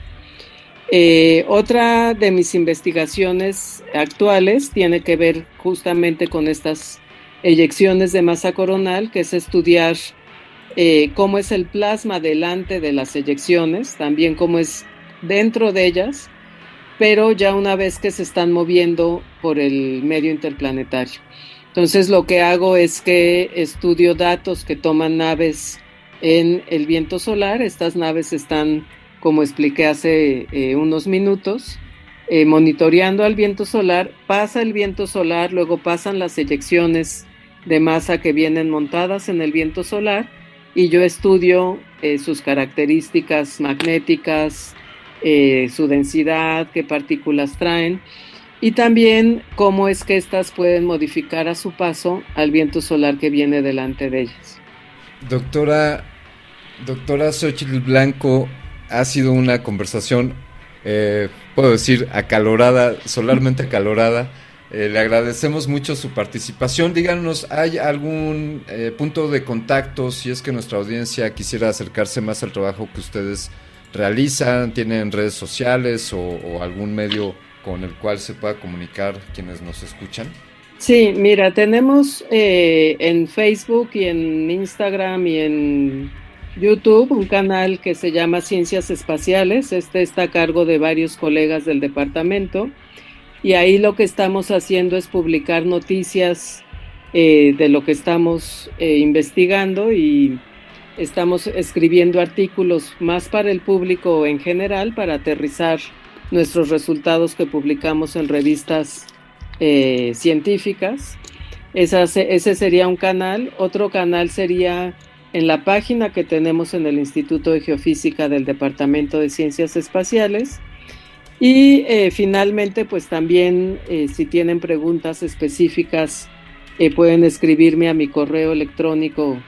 Eh, otra de mis investigaciones actuales tiene que ver justamente con estas eyecciones de masa coronal, que es estudiar eh, cómo es el plasma delante de las eyecciones, también cómo es dentro de ellas, pero ya una vez que se están moviendo por el medio interplanetario. Entonces lo que hago es que estudio datos que toman naves en el viento solar. Estas naves están, como expliqué hace eh, unos minutos, eh, monitoreando al viento solar. Pasa el viento solar, luego pasan las eyecciones de masa que vienen montadas en el viento solar y yo estudio eh, sus características magnéticas, su densidad, qué partículas traen y también cómo es que éstas pueden modificar a su paso al viento solar que viene delante de ellas. Doctora, doctora Xochitl Blanco, ha sido una conversación, eh, puedo decir, acalorada, solarmente acalorada. Eh, le agradecemos mucho su participación. Díganos, ¿hay algún eh, punto de contacto si es que nuestra audiencia quisiera acercarse más al trabajo que ustedes realizan? ¿Tienen redes sociales o, algún medio con el cual se pueda comunicar quienes nos escuchan? Sí, mira, tenemos eh, en Facebook y en Instagram y en YouTube un canal que se llama Ciencias Espaciales. Este está a cargo de varios colegas del departamento y ahí lo que estamos haciendo es publicar noticias eh, de lo que estamos eh, investigando y estamos escribiendo artículos más para el público en general para aterrizar nuestros resultados que publicamos en revistas eh, científicas. Ese sería un canal. Otro canal sería en la página que tenemos en el Instituto de Geofísica del Departamento de Ciencias Espaciales. Y eh, finalmente, pues también eh, si tienen preguntas específicas, eh, pueden escribirme a mi correo electrónico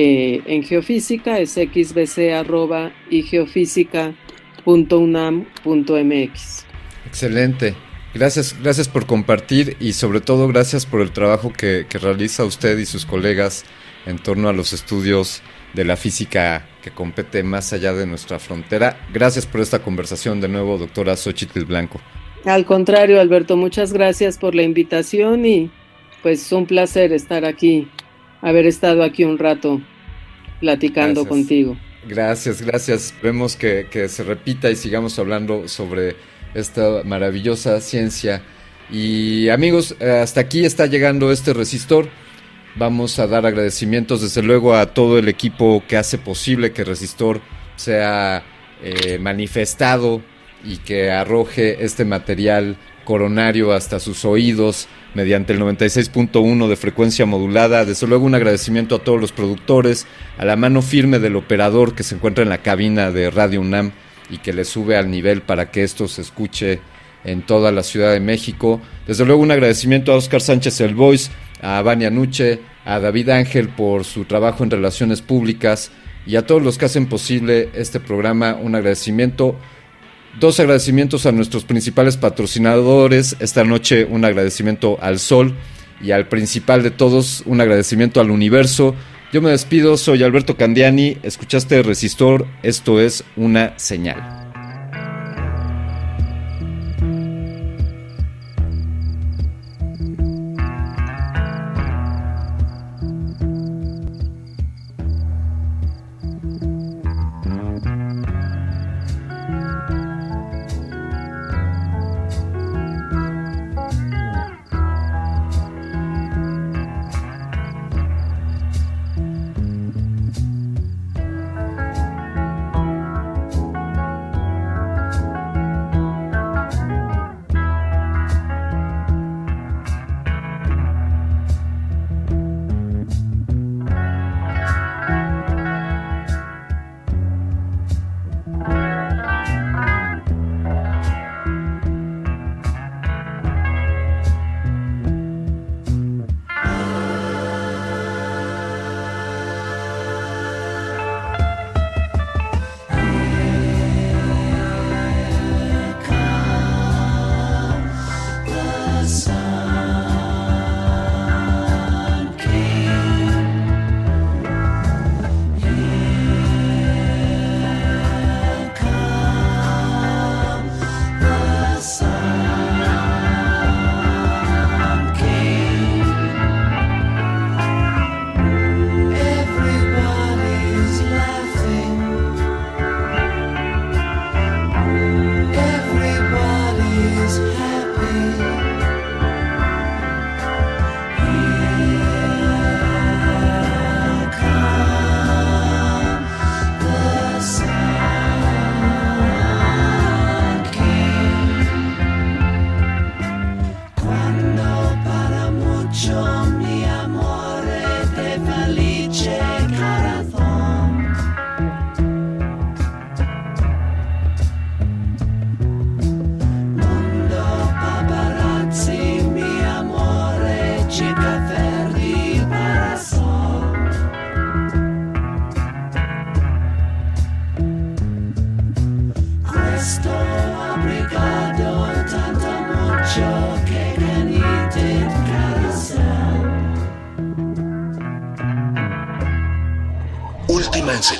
en geofísica, es xbc.igeofísica.unam.mx. Excelente. Gracias, gracias por compartir y sobre todo gracias por el trabajo que, que realiza usted y sus colegas en torno a los estudios de la física que compete más allá de nuestra frontera. Gracias por esta conversación de nuevo, doctora Xochitl Blanco. Al contrario, Alberto, muchas gracias por la invitación y pues un placer estar aquí, haber estado aquí un rato platicando Gracias. contigo. Gracias, gracias. Esperemos que, que se repita y sigamos hablando sobre esta maravillosa ciencia. Y amigos, eh, hasta aquí está llegando este resistor. Vamos a dar agradecimientos desde luego a todo el equipo que hace posible que Resistor sea eh, manifestado y que arroje este material coronario hasta sus oídos mediante el 96.1 de frecuencia modulada. Desde luego un agradecimiento a todos los productores, a la mano firme del operador que se encuentra en la cabina de Radio UNAM y que le sube al nivel para que esto se escuche en toda la Ciudad de México. Desde luego un agradecimiento a Oscar Sánchez El Voice, a Vania Nuche, a David Ángel por su trabajo en relaciones públicas y a todos los que hacen posible este programa. Un agradecimiento. Dos agradecimientos a nuestros principales patrocinadores. Esta noche un agradecimiento al Sol y al principal de todos un agradecimiento al universo. Yo me despido, soy Alberto Candiani, escuchaste Resistor, esto es una señal.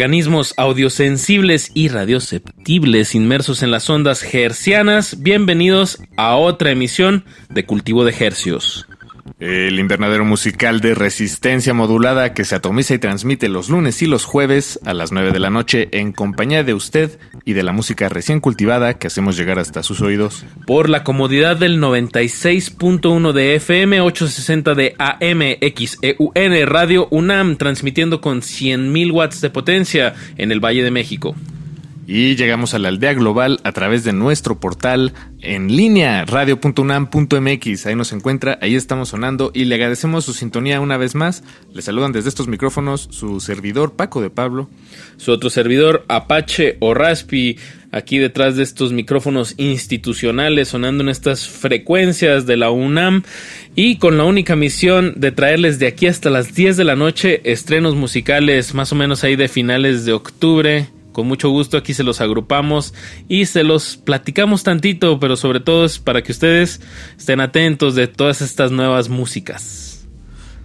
Organismos audiosensibles y radioceptibles inmersos en las ondas hercianas, bienvenidos a otra emisión de Cultivo de Hercios. El invernadero musical de resistencia modulada que se atomiza y transmite los lunes y los jueves a las 9 de la noche en compañía de usted y de la música recién cultivada que hacemos llegar hasta sus oídos. Por la comodidad del 96.1 de FM, 860 de AM, XEUN, Radio UNAM, transmitiendo con 100.000 watts de potencia en el Valle de México. Y llegamos a la aldea global a través de nuestro portal en línea, radio.unam.mx. Ahí nos encuentra, ahí estamos sonando y le agradecemos su sintonía una vez más. Le saludan desde estos micrófonos su servidor Paco de Pablo. Su otro servidor Apache o Raspi, aquí detrás de estos micrófonos institucionales, sonando en estas frecuencias de la UNAM y con la única misión de traerles de aquí hasta las 10 de la noche estrenos musicales más o menos ahí de finales de octubre con mucho gusto aquí se los agrupamos y se los platicamos tantito, pero sobre todo es para que ustedes estén atentos de todas estas nuevas músicas.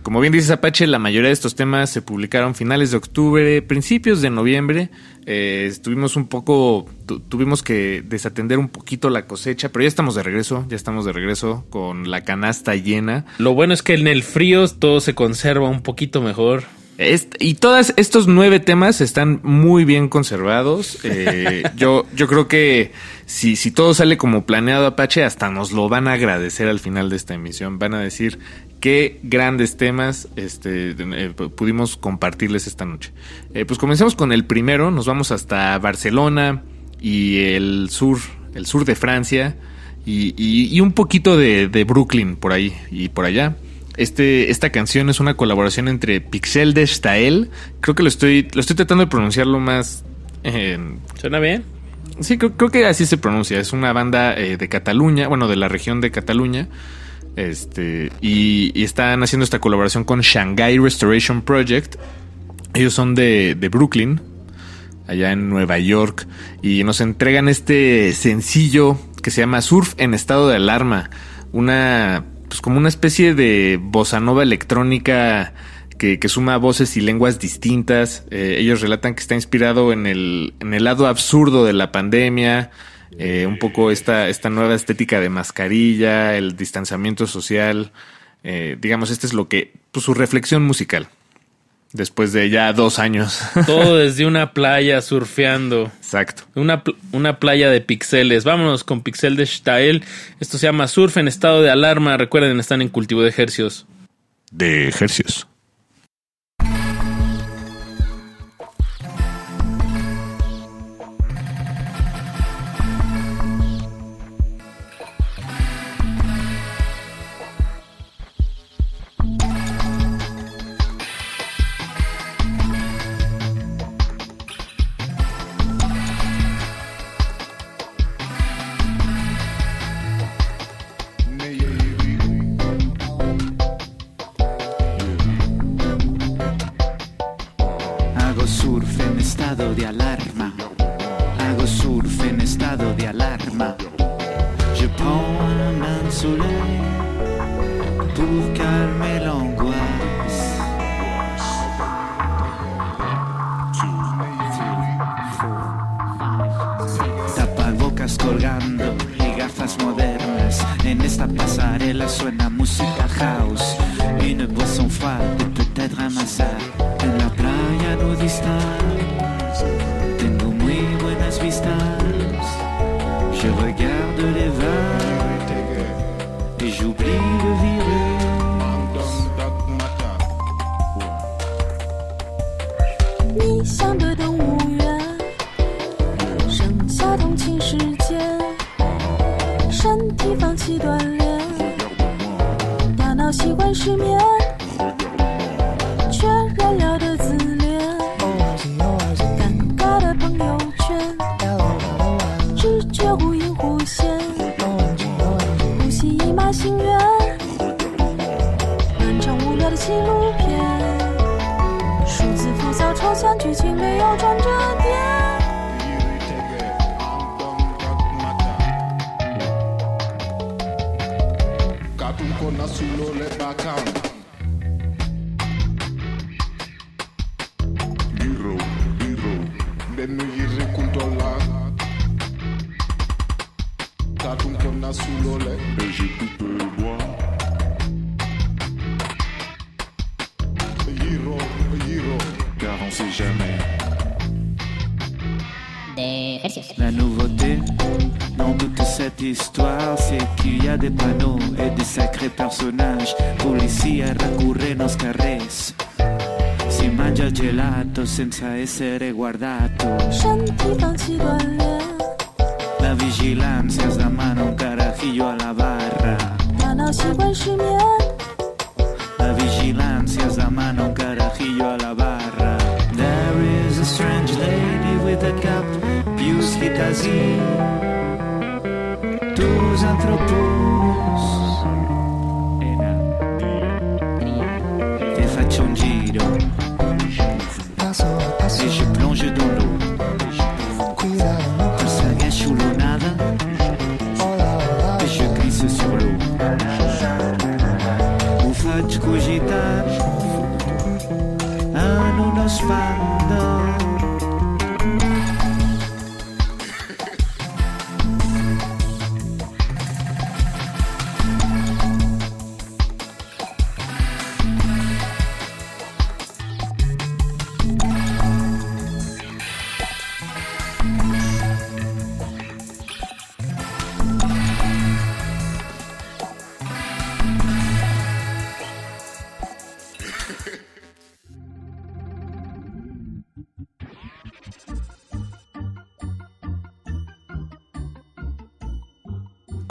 Como bien dices Apache, la mayoría de estos temas se publicaron finales de octubre, principios de noviembre. Eh, estuvimos un poco, tu, tuvimos que desatender un poquito la cosecha, pero ya estamos de regreso, ya estamos de regreso con la canasta llena. Lo bueno es que en el frío todo se conserva un poquito mejor. Est y todos estos nueve temas están muy bien conservados. Eh, yo, yo creo que si, si todo sale como planeado Apache, hasta nos lo van a agradecer al final de esta emisión. Van a decir qué grandes temas este, eh, pudimos compartirles esta noche. Eh, pues comencemos con el primero. Nos vamos hasta Barcelona y el sur, el sur de Francia. Y, y, y un poquito de, de Brooklyn por ahí y por allá. Este, esta canción es una colaboración entre Pixel de Stael. Creo que lo estoy, lo estoy tratando de pronunciarlo más. Eh, ¿Suena bien? Sí, creo, creo, que así se pronuncia. Es una banda eh, de Cataluña, bueno, de la región de Cataluña. Este, y, y, están haciendo esta colaboración con Shanghai Restoration Project. Ellos son de, de Brooklyn, allá en Nueva York. Y nos entregan este sencillo que se llama Surf en estado de alarma. Una pues como una especie de bossa nova electrónica que, suma voces y lenguas distintas. Eh, ellos relatan que está inspirado en el, en el lado absurdo de la pandemia, eh, un poco esta, esta nueva estética de mascarilla, el distanciamiento social. Eh, digamos, este es lo que, pues su reflexión musical. Después de ya dos años. Todo desde una playa surfeando. Exacto. Una, una playa de pixeles. Vámonos con Pixel de Stael. Esto se llama Surf en estado de alarma. Recuerden, están en cultivo de ejercios. De ejercios. Senza essere guardato.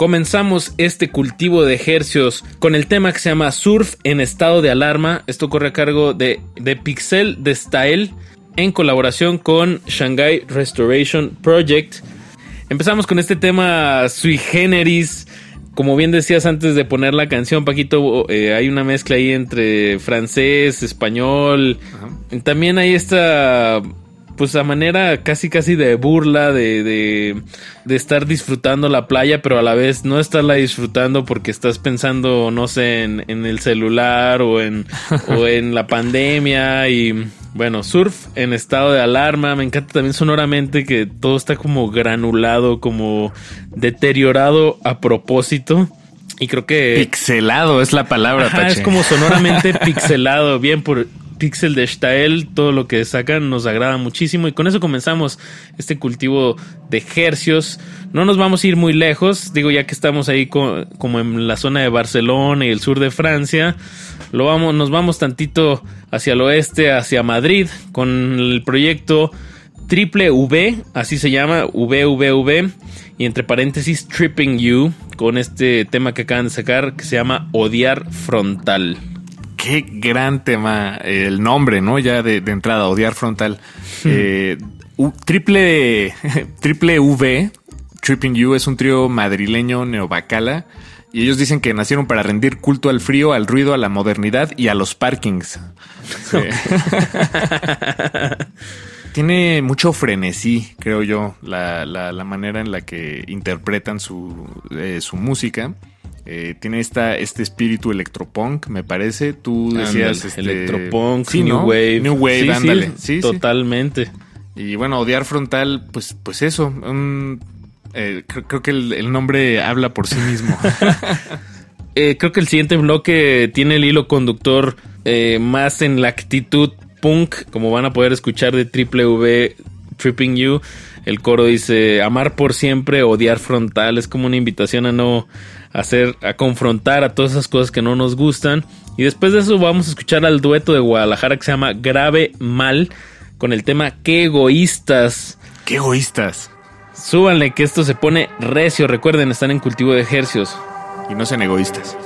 Comenzamos este cultivo de ejercios con el tema que se llama Surf en estado de alarma. Esto corre a cargo de, de Pixel de Style en colaboración con Shanghai Restoration Project. Empezamos con este tema sui generis. Como bien decías antes de poner la canción, Paquito, eh, hay una mezcla ahí entre francés, español. También hay esta pues a manera casi casi de burla de, de, de, estar disfrutando la playa, pero a la vez no estarla disfrutando porque estás pensando, no sé, en, en el celular o en, o en la pandemia y bueno, surf en estado de alarma. Me encanta también sonoramente que todo está como granulado, como deteriorado a propósito. Y creo que... Pixelado es la palabra, Ajá, es como sonoramente pixelado, bien por Pixel de Stael, todo lo que sacan nos agrada muchísimo y con eso comenzamos este cultivo de hercios. No nos vamos a ir muy lejos, digo ya que estamos ahí co como en la zona de Barcelona y el sur de Francia, lo vamos, nos vamos tantito hacia el oeste, hacia Madrid, con el proyecto Triple V, así se llama, VVV, y entre paréntesis Tripping You, con este tema que acaban de sacar que se llama Odiar Frontal qué gran tema, el nombre, ¿no? Ya de, de entrada, odiar frontal. Hmm. Eh, U, triple, triple V, Tripping You, es un trío madrileño neobacala. Y ellos dicen que nacieron para rendir culto al frío, al ruido, a la modernidad y a los parkings. Sí. Tiene mucho frenesí, creo yo, la, la, la, manera en la que interpretan su, eh, su música. Eh, tiene esta, este espíritu electropunk, me parece. Tú decías este, electropunk, sí, New ¿no? Wave. New Wave, sí, ándale. Sí, totalmente. Y bueno, odiar frontal, pues, pues eso. Un, eh, creo, creo, que el, el, nombre habla por sí mismo. eh, creo que el siguiente bloque tiene el hilo conductor eh, más en la actitud punk, como van a poder escuchar de Triple V Tripping You. El coro dice amar por siempre, odiar frontal. Es como una invitación a no hacer, a confrontar a todas esas cosas que no nos gustan. Y después de eso vamos a escuchar al dueto de Guadalajara que se llama Grave Mal con el tema Qué egoístas. Qué egoístas. Súbanle que esto se pone recio. Recuerden, están en cultivo de ejercios. Y no sean egoístas.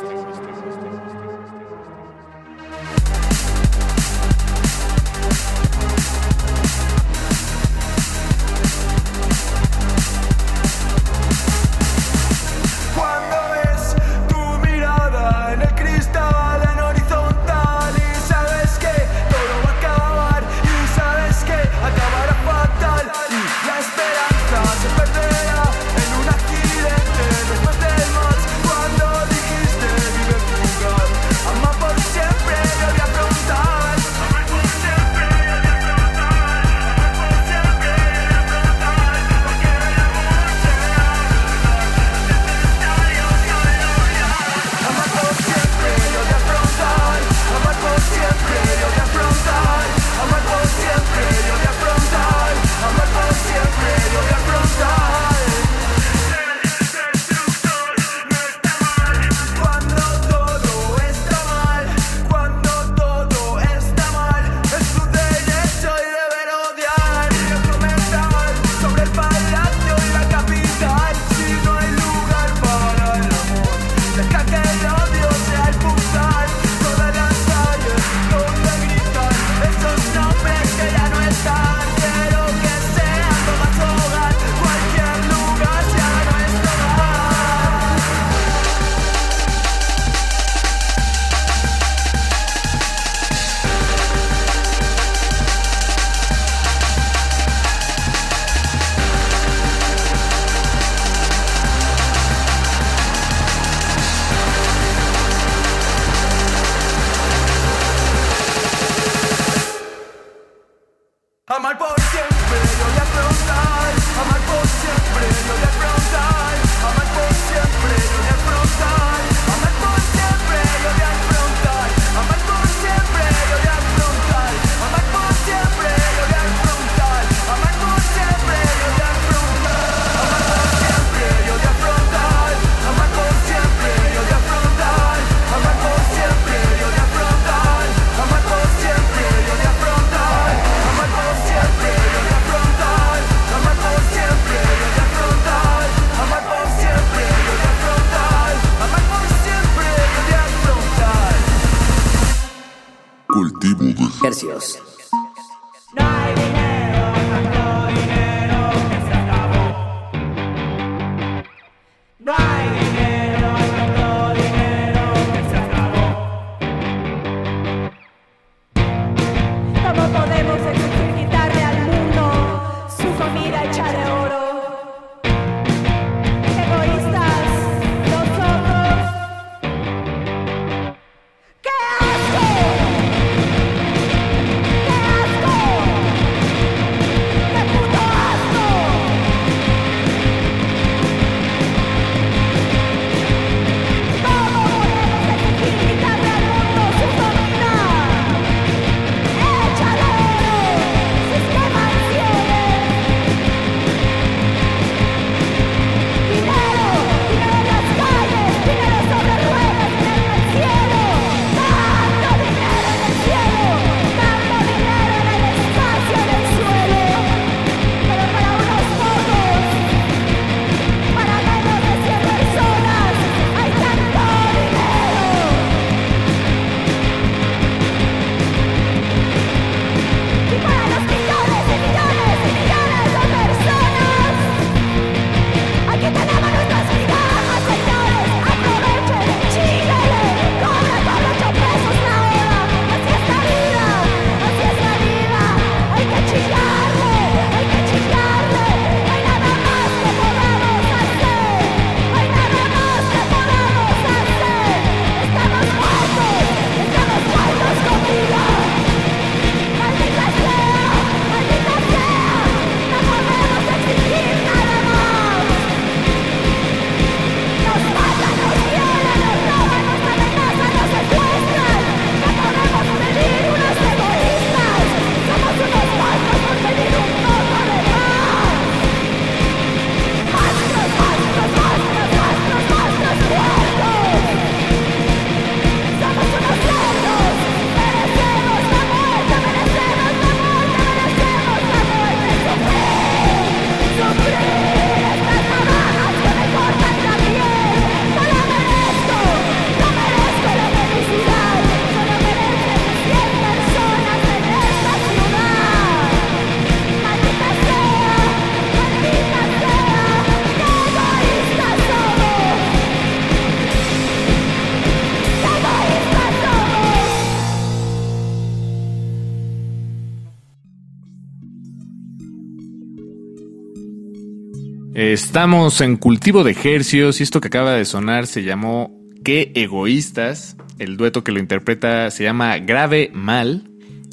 Estamos en cultivo de ejercios y esto que acaba de sonar se llamó Qué egoístas. El dueto que lo interpreta se llama Grave Mal,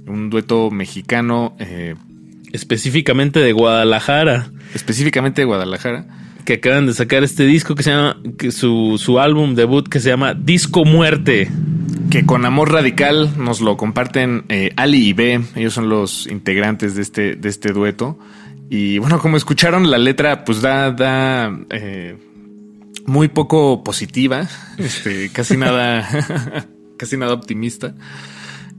un dueto mexicano eh, Específicamente de Guadalajara. específicamente de Guadalajara. Que acaban de sacar este disco que se llama. Que su, su álbum debut que se llama Disco Muerte. Que con amor radical nos lo comparten eh, Ali y B. Ellos son los integrantes de este, de este dueto. Y bueno, como escucharon, la letra pues da, da eh, muy poco positiva. Este, casi nada, casi nada optimista.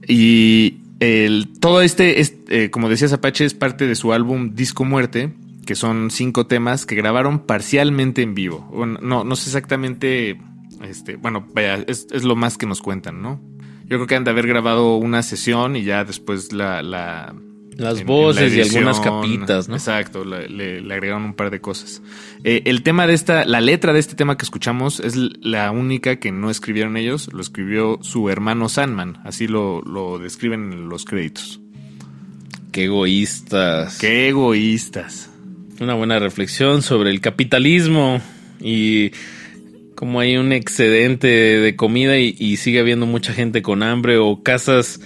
Y el, todo este, es, eh, como decías Apache, es parte de su álbum Disco Muerte, que son cinco temas que grabaron parcialmente en vivo. No, no sé exactamente, este, bueno, es, lo más que nos cuentan, ¿no? Yo creo que han de haber grabado una sesión y ya después la Las en- en voces la y algunas capitas, ¿no? Exacto, le, le- le agregaron un par de cosas. Eh, el tema de esta, la letra de este tema que escuchamos es la única que no escribieron ellos, lo escribió su hermano Sandman, así lo, lo describen en los créditos. Qué egoístas. Qué egoístas. Una buena reflexión sobre el capitalismo y cómo hay un excedente de comida y, y sigue habiendo mucha gente con hambre o casas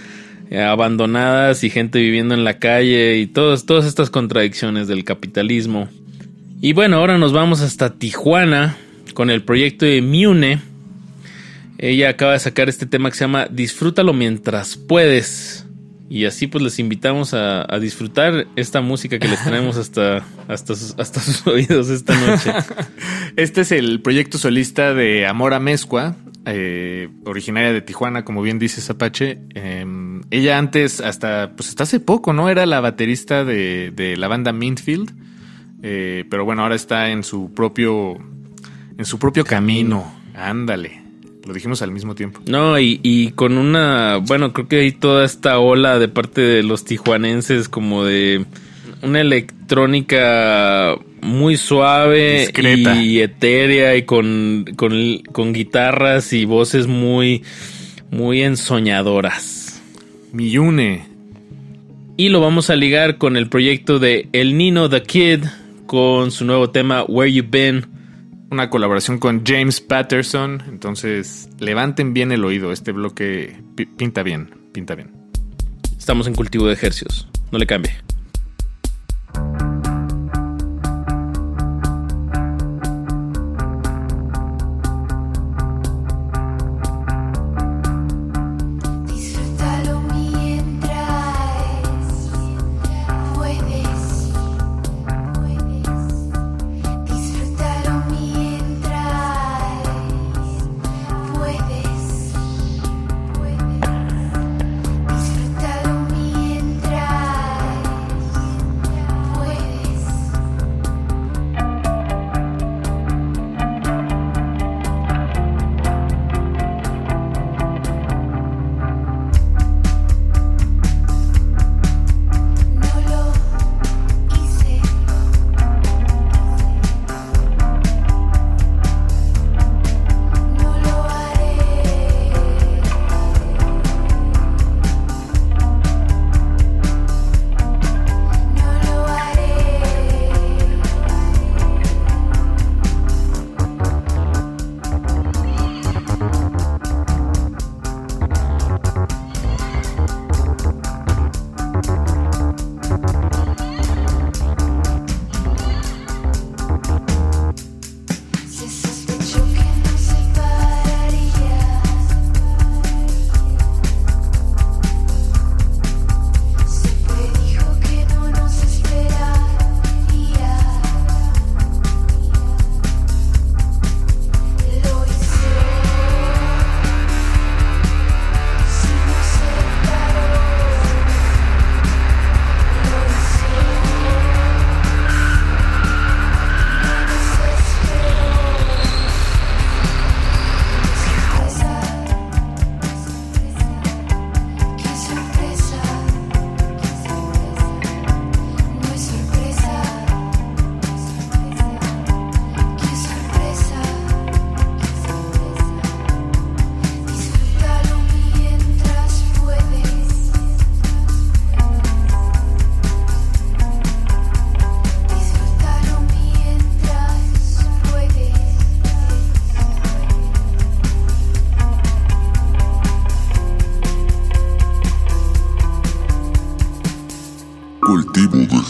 abandonadas y gente viviendo en la calle y todas, todas estas contradicciones del capitalismo. Y bueno, ahora nos vamos hasta Tijuana con el proyecto de Mune. Ella acaba de sacar este tema que se llama Disfrútalo mientras puedes. Y así pues les invitamos a, a disfrutar esta música que les traemos hasta, hasta, sus, hasta sus oídos esta noche. Este es el proyecto solista de Amora Mezcua, eh, originaria de Tijuana, como bien dice Apache. Eh, ella antes, hasta, pues hasta hace poco, ¿no? Era la baterista de, de la banda Mintfield. Eh, pero bueno, ahora está en su propio, en su propio camino. Ándale. Lo dijimos al mismo tiempo. No, y, y con una, bueno, creo que hay toda esta ola de parte de los tijuanenses como de una electrónica muy suave Discreta. y etérea y con, con, con guitarras y voces muy, muy ensoñadoras. Miyune. Y lo vamos a ligar con el proyecto de El Nino the Kid con su nuevo tema Where You Been. Una colaboración con James Patterson. Entonces, levanten bien el oído. Este bloque pi- pinta bien, pinta bien. Estamos en cultivo de ejercicios. No le cambie.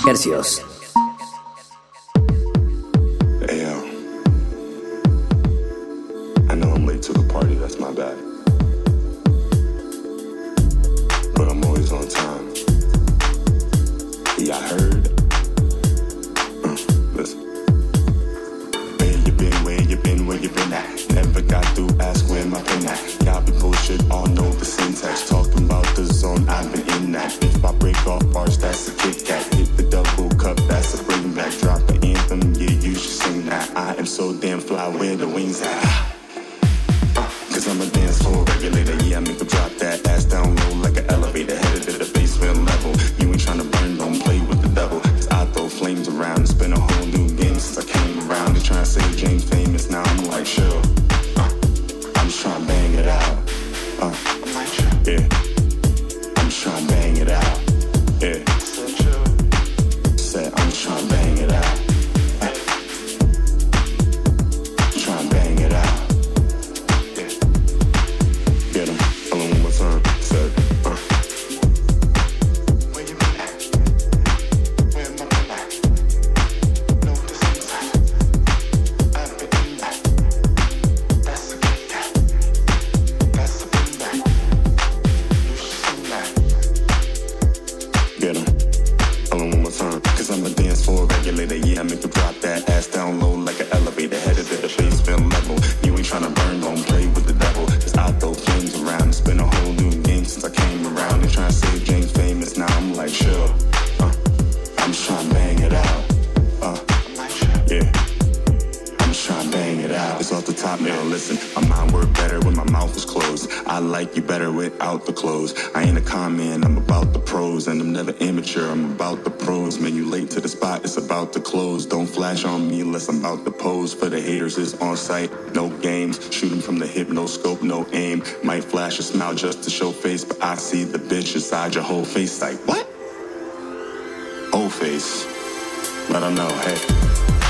Hercios. I ain't a con I'm about the pros. And I'm never amateur, I'm about the pros. Man, you late to the spot, it's about to close. Don't flash on me unless I'm about to pose. For the haters, it's on site, no games. Shooting from the hip, no scope, no aim. Might flash a smile just to show face, but I see the bitch inside your whole face. Like, what? Old face. Let Let 'em know, hey.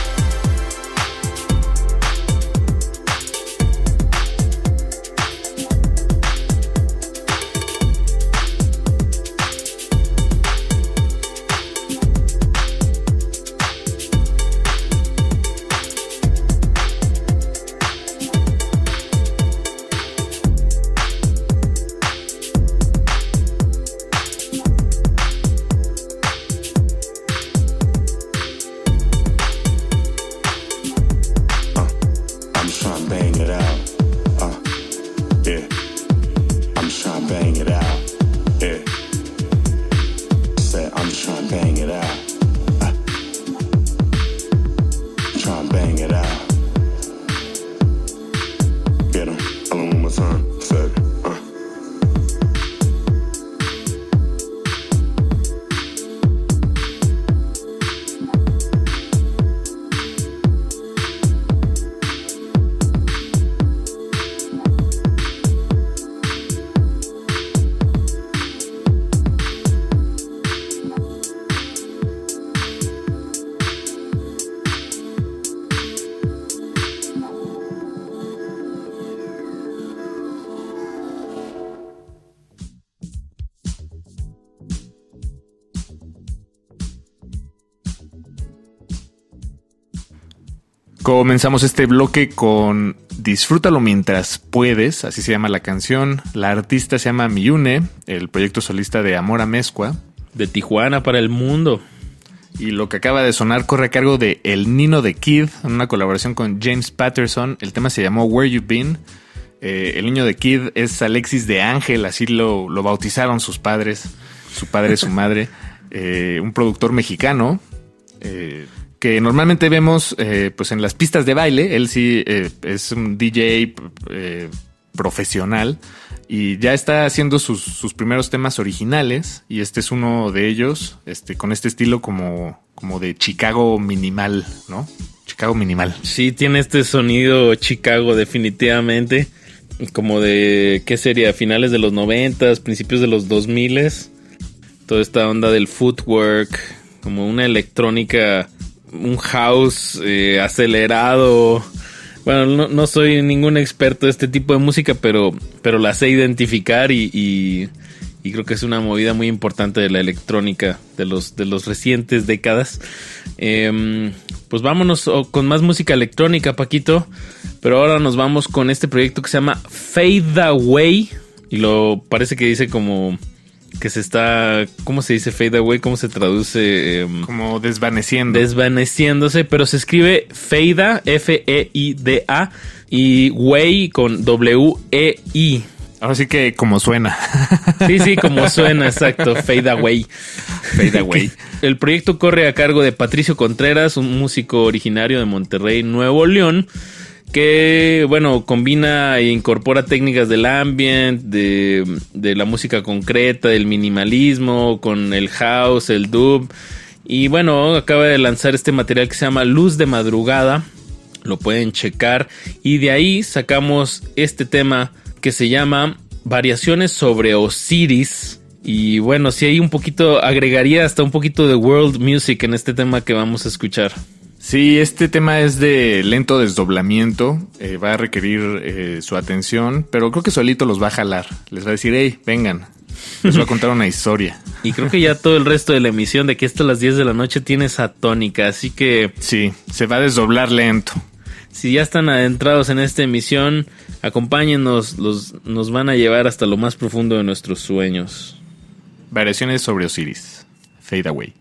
Comenzamos este bloque con Disfrútalo mientras puedes, así se llama la canción. La artista se llama Miyune, el proyecto solista de Amor a Mezcua. De Tijuana para el mundo. Y lo que acaba de sonar corre a cargo de El Nino de Kid, en una colaboración con James Patterson. El tema se llamó Where You Been. Eh, el niño de Kid es Alexis de Ángel, así lo, lo bautizaron sus padres, su padre, su madre. Eh, un productor mexicano. eh, que normalmente vemos eh, pues en las pistas de baile. Él sí eh, es un DJ eh, profesional y ya está haciendo sus, sus primeros temas originales y este es uno de ellos, este con este estilo como, como de Chicago minimal, ¿no? Chicago minimal. Sí, tiene este sonido Chicago definitivamente. Como de, ¿qué sería? Finales de los noventas, principios de los 2000 Toda esta onda del footwork, como una electrónica, un house eh, acelerado. Bueno, no, no soy ningún experto de este tipo de música, pero, pero la sé identificar y, y- creo que es una movida muy importante de la electrónica de los, de los recientes décadas. Em, pues vámonos oh, con más música electrónica, Paquito. Pero ahora nos vamos con este proyecto que se llama Fade Away. Y lo parece que dice como que se está. ¿Cómo se dice Fade Away? ¿Cómo se traduce? Em, Como desvaneciendo. desvaneciéndose, pero se escribe Feida, F-E-I-D-A, y Way con W-E-I. Ahora sí que como suena. Sí, sí, como suena, exacto, Fade Away. Fade Away. El proyecto corre a cargo de Patricio Contreras, un músico originario de Monterrey, Nuevo León, que, bueno, combina e incorpora técnicas del ambient, de, la música concreta, del minimalismo, con el house, el dub. Y bueno, acaba de lanzar este material que se llama Luz de Madrugada. Lo pueden checar. Y de ahí sacamos este tema que se llama Variaciones sobre Osiris. Y bueno, si hay un poquito, agregaría hasta un poquito de world music en este tema que vamos a escuchar. Sí, este tema es de lento desdoblamiento, eh, va a requerir eh, su atención, pero creo que solito los va a jalar. Les va a decir, hey, vengan, les voy a contar una historia. Y creo que ya todo el resto de la emisión de que esto a las 10 de la noche tiene esa tónica, así que Sí, se va a desdoblar lento. si ya están adentrados en esta emisión, acompáñennos, los, nos van a llevar hasta lo más profundo de nuestros sueños. Variaciones sobre Osiris. Fade Away.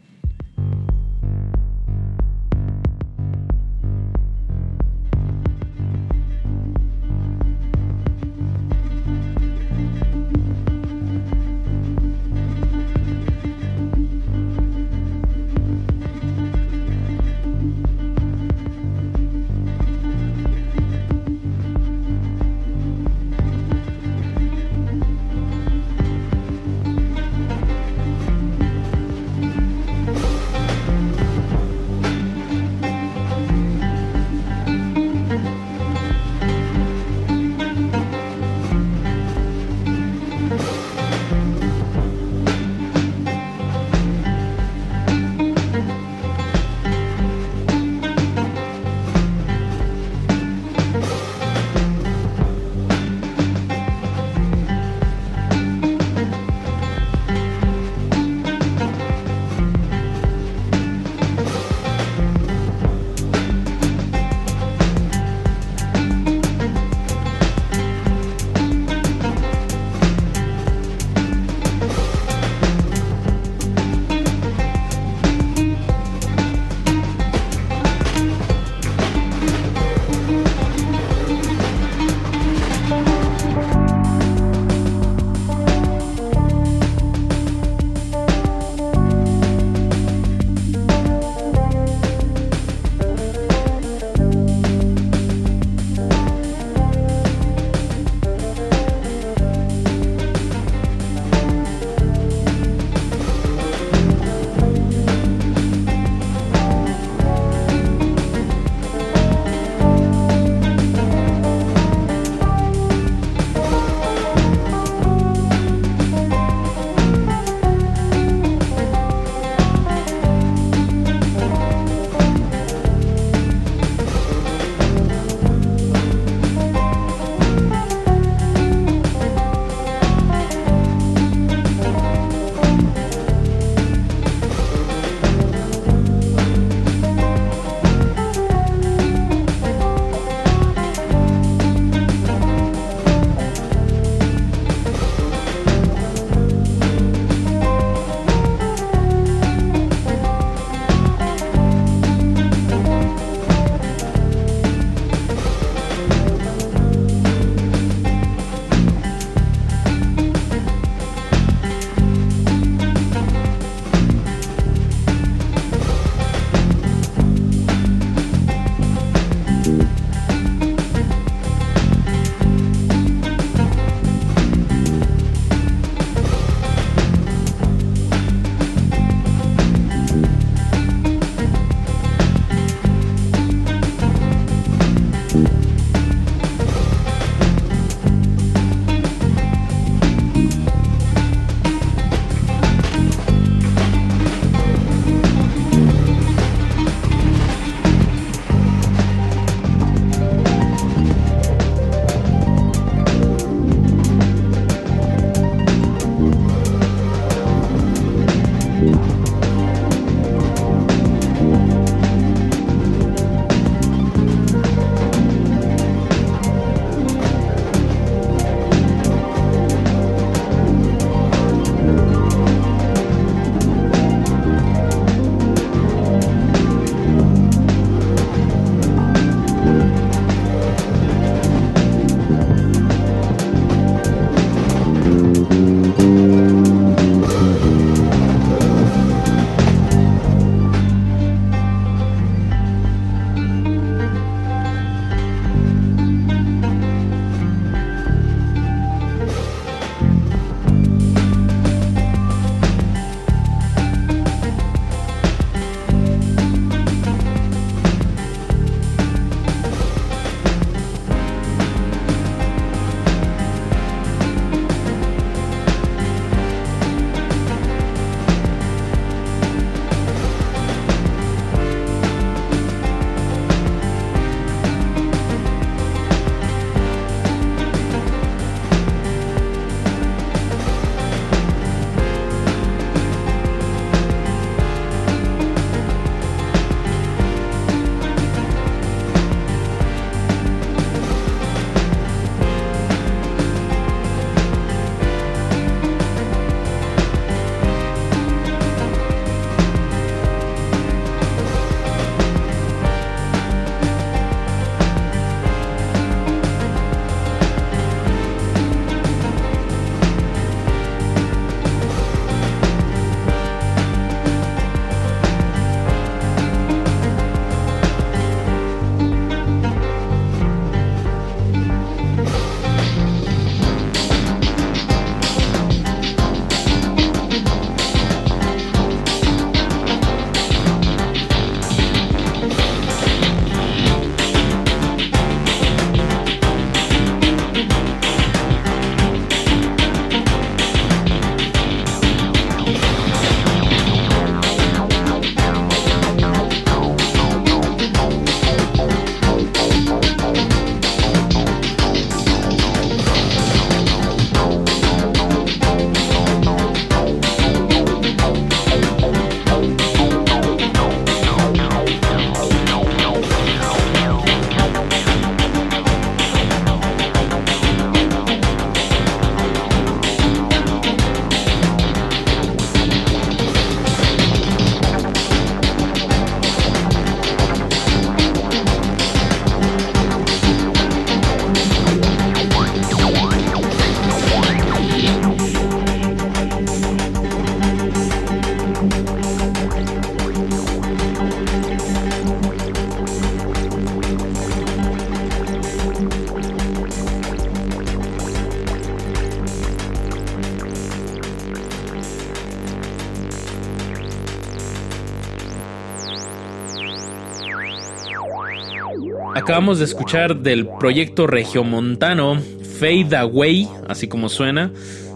Acabamos de escuchar del proyecto regiomontano Fade Away, así como suena.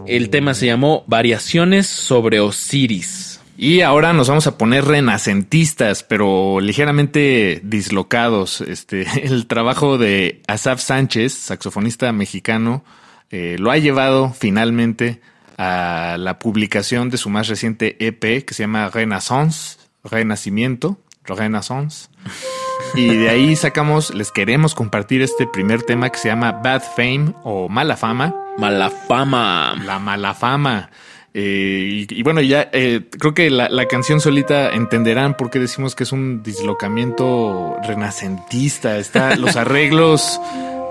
El tema se llamó Variaciones sobre Osiris. Y ahora nos vamos a poner renacentistas, pero ligeramente dislocados. Este, el trabajo de Asaf Sánchez, saxofonista mexicano, eh, lo ha llevado finalmente a la publicación de su más reciente EP que se llama Renaissance, Renacimiento, Renaissance. Y de ahí sacamos, les queremos compartir este primer tema que se llama Bad Fame o Mala Fama. Mala Fama. La Mala Fama. Eh, y, y bueno, ya eh, creo que la, la canción solita entenderán por qué decimos que es un dislocamiento renacentista. Está los arreglos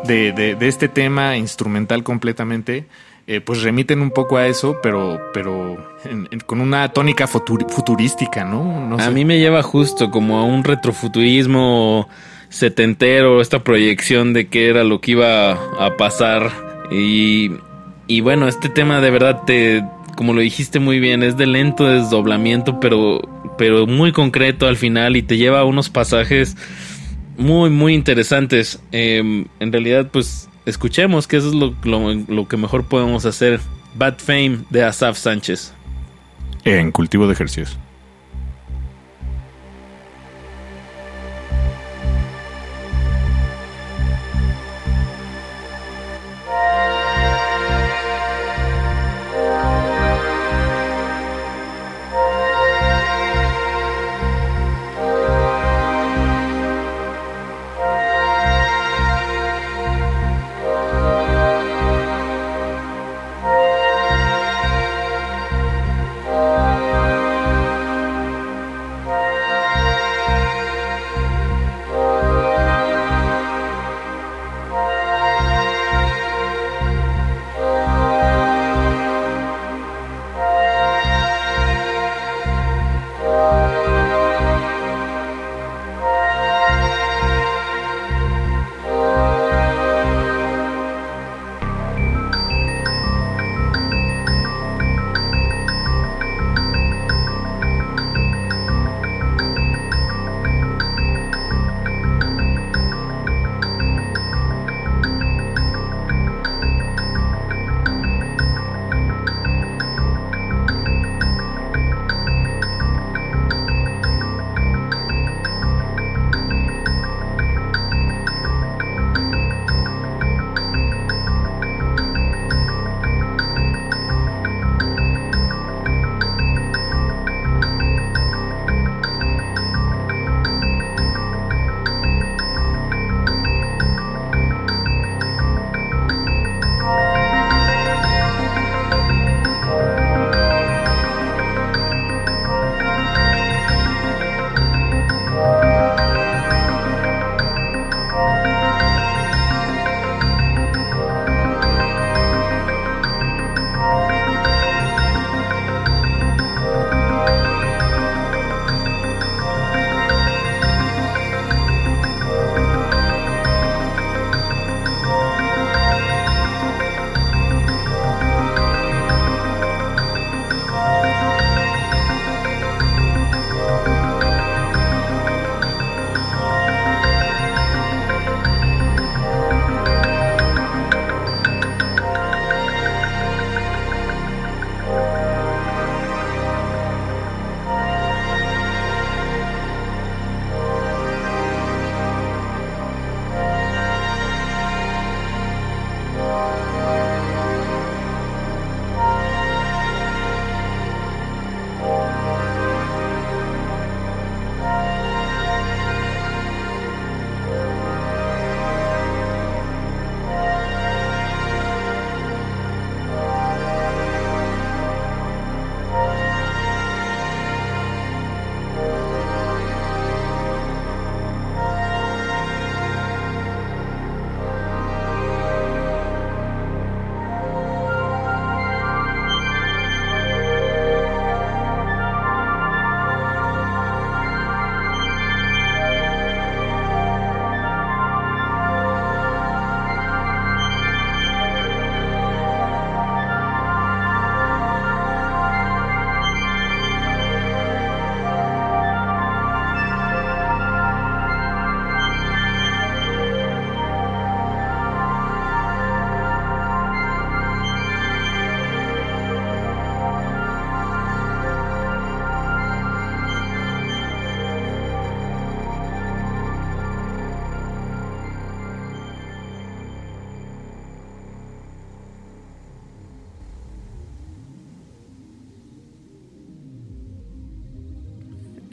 de, de- de este tema instrumental completamente. Eh, pues remiten un poco a eso, pero, pero en- en- con una tónica futurística, ¿no? No a sé. mí me lleva justo como a un retrofuturismo setentero, esta proyección de qué era lo que iba a pasar. Y, y bueno, este tema de verdad te, como lo dijiste muy bien, es de lento desdoblamiento, pero, pero muy concreto al final y te lleva a unos pasajes muy, muy interesantes. Eh, en realidad, pues escuchemos que eso es lo, lo- lo que mejor podemos hacer. Bad Fame de Asaf Sánchez. En cultivo de ejercicios.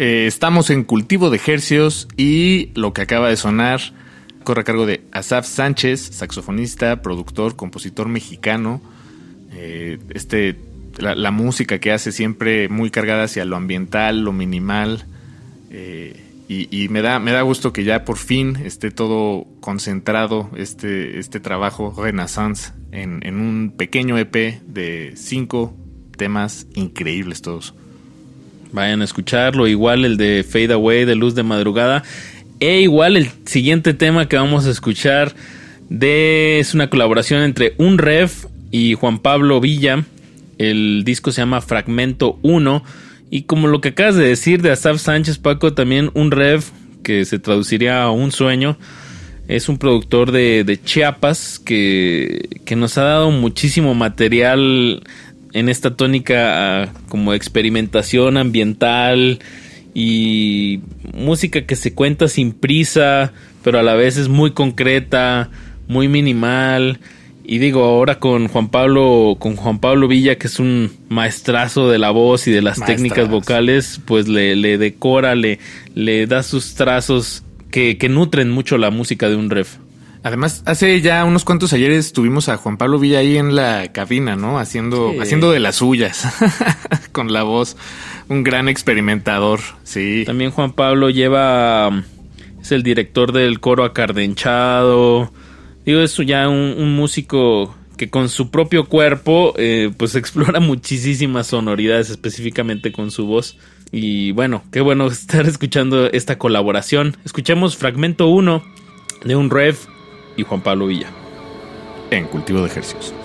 Eh, estamos en cultivo de hercios y lo que acaba de sonar corre a cargo de Asaf Sánchez, saxofonista, productor, compositor mexicano. Eh, este, la, música que hace siempre muy cargada hacia lo ambiental, lo minimal. eh, y, me da, me da gusto que ya por fin esté todo concentrado, este, este trabajo Renaissance, en, en un pequeño EP de cinco temas increíbles todos. Vayan a escucharlo, igual el de Fade Away de Luz de Madrugada. E igual el siguiente tema que vamos a escuchar de, es una colaboración entre Un Rev y Juan Pablo Villa. El disco se llama Fragmento 1. Y como lo que acabas de decir de Asaf Sánchez, Paco, también Un Rev, que se traduciría a Un Sueño, es un productor de, de Chiapas que, que nos ha dado muchísimo material en esta tónica ah, como experimentación ambiental y música que se cuenta sin prisa, pero a la vez es muy concreta, muy minimal. Y digo, ahora con Juan Pablo, con Juan Pablo Villa, que es un maestrazo de la voz y de las técnicas vocales, pues le, le decora, le, le da sus trazos que, que nutren mucho la música de un ref. Además, hace ya unos cuantos ayeres tuvimos a Juan Pablo Villa ahí en la cabina, ¿no? Haciendo, Sí. haciendo de las suyas, con la voz. Un gran experimentador, sí. También Juan Pablo lleva. Es el director del coro acardenchado. Digo, es ya un, un músico que con su propio cuerpo, eh, pues explora muchísimas sonoridades, específicamente con su voz. Y bueno, qué bueno estar escuchando esta colaboración. Escuchemos fragmento 1 de un rev y Juan Pablo Villa. En cultivo de ejercicios.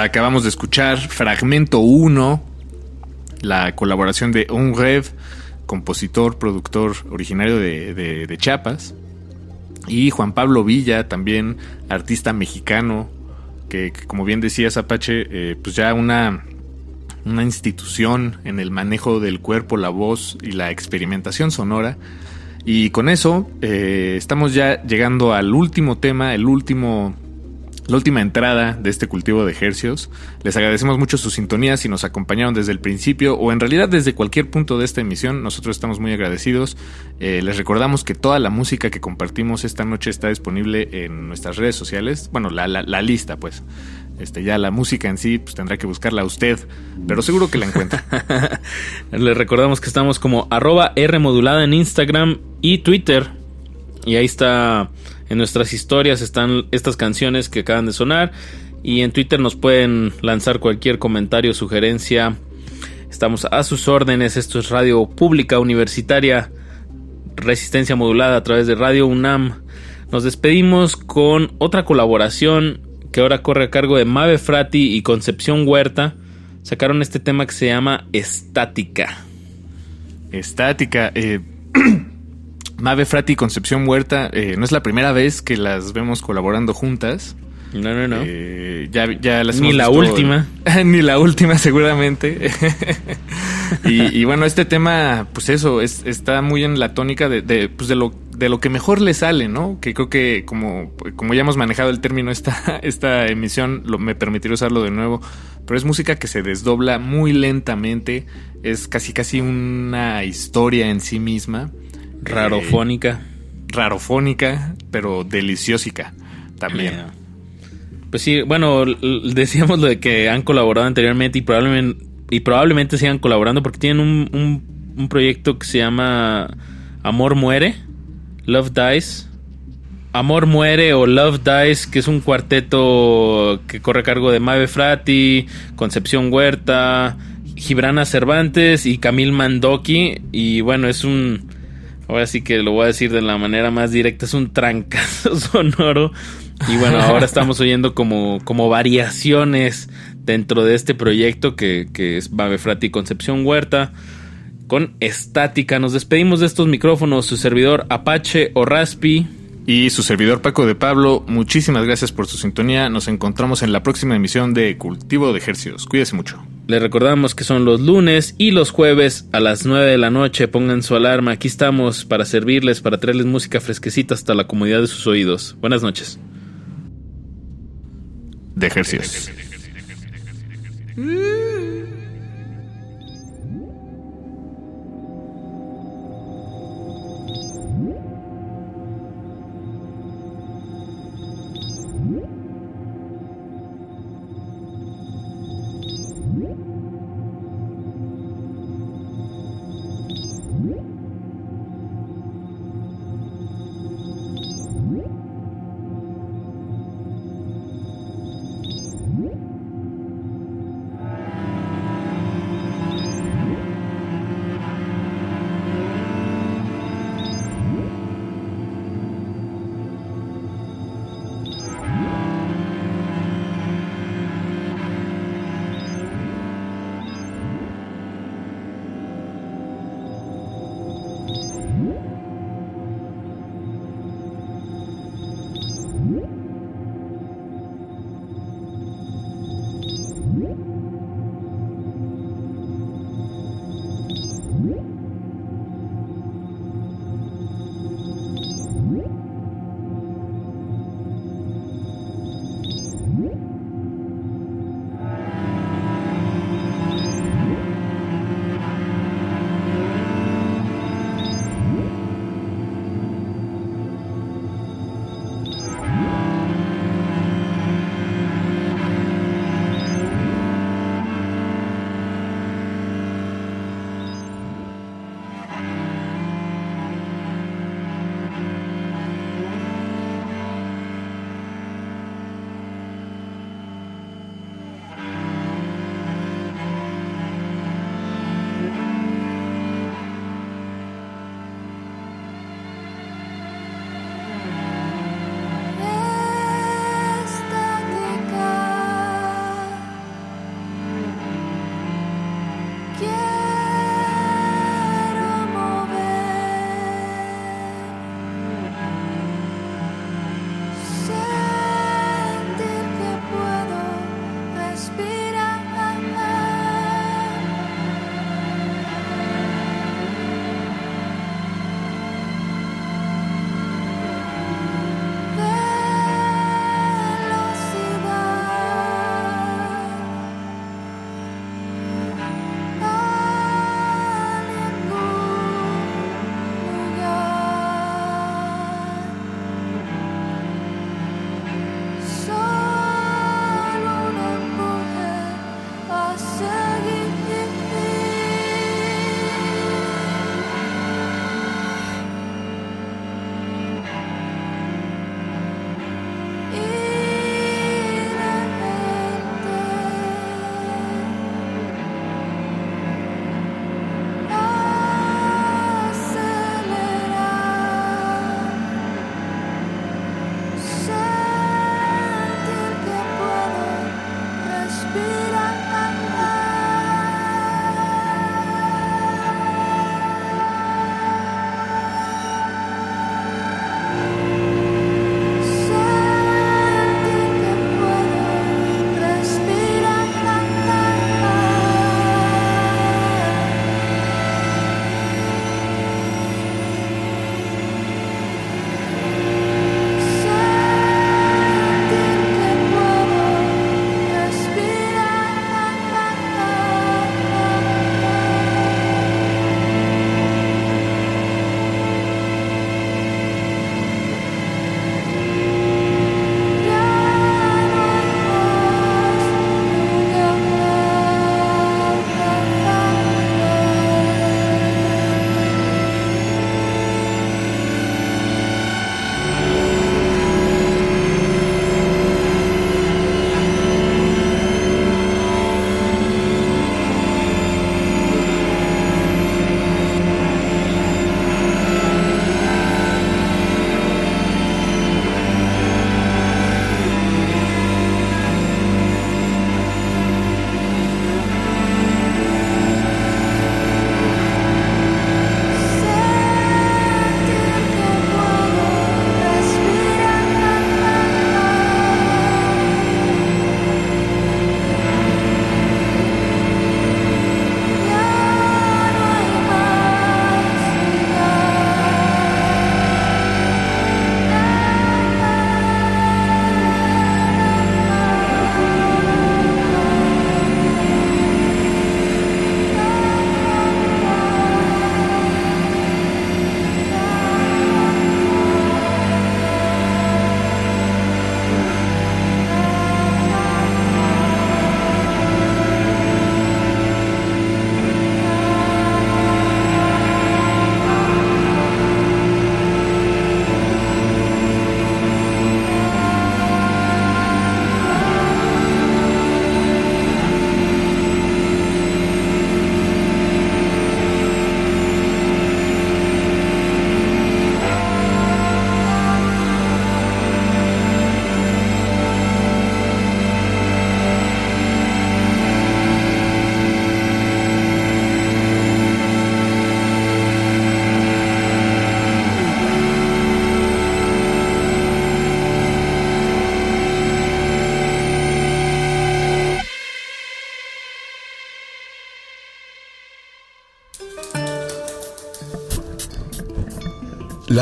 Acabamos de escuchar Fragmento 1, la colaboración de Un Rev, compositor, productor originario de, de- Chiapas, y Juan Pablo Villa, también artista mexicano, que, que como bien decías Apache, eh, pues ya una, una institución en el manejo del cuerpo, la voz y la experimentación sonora. Y con eso eh, estamos ya llegando al último tema, el último, la última entrada de este cultivo de ejercios. Les agradecemos mucho su sintonía si nos acompañaron desde el principio o en realidad desde cualquier punto de esta emisión. Nosotros estamos muy agradecidos. Eh, les recordamos que toda la música que compartimos esta noche está disponible en nuestras redes sociales. Bueno, la, la, lista, pues. Este, ya la música en sí, pues tendrá que buscarla usted, pero seguro que la encuentra. Les recordamos que estamos como arroba R en Instagram y Twitter. Y ahí está, en nuestras historias están estas canciones que acaban de sonar. Y en Twitter nos pueden lanzar cualquier comentario, sugerencia. Estamos a sus órdenes. Esto es Radio Pública Universitaria. Resistencia modulada a través de Radio UNAM. Nos despedimos con otra colaboración que ahora corre a cargo de Mave Frati y Concepción Huerta. Sacaron este tema que se llama Estática. Estática. Eh, Mave Frati y Concepción Huerta, eh, no es la primera vez que las vemos colaborando juntas. No, no, no. Eh, ya, ya las Ni la visto- última. Ni la última, seguramente. y, y bueno, este tema, pues eso, es, está muy en la tónica de, de, pues de, lo, de lo que mejor le sale, ¿no? Que creo que como, como ya hemos manejado el término esta, esta emisión, lo, me permitiré usarlo de nuevo. Pero es música que se desdobla muy lentamente. Es casi casi una historia en sí misma. Rarofónica. Eh, rarofónica, pero deliciosica también. Pues sí, bueno, decíamos lo de que han colaborado anteriormente y probablemente, y probablemente sigan colaborando porque tienen un, un- un proyecto que se llama Amor Muere, Love Dies. Amor Muere o Love Dies, que es un cuarteto que corre a cargo de Mave Frati, Concepción Huerta, Gibrana Cervantes y Camil Mandoki. Y bueno, es un. Ahora sí que lo voy a decir de la manera más directa: es un trancazo sonoro. Y bueno, ahora estamos oyendo como, como variaciones dentro de este proyecto que, que es Mave Frati y Concepción Huerta con estática. Nos despedimos de estos micrófonos, su servidor Apache o Raspi. Y su servidor Paco de Pablo, muchísimas gracias por su sintonía. Nos encontramos en la próxima emisión de Cultivo de Ejercicios. Cuídese mucho. Les recordamos que son los lunes y los jueves a las 9 de la noche. Pongan su alarma. Aquí estamos para servirles, para traerles música fresquecita hasta la comodidad de sus oídos. Buenas noches. De Ejercicios. La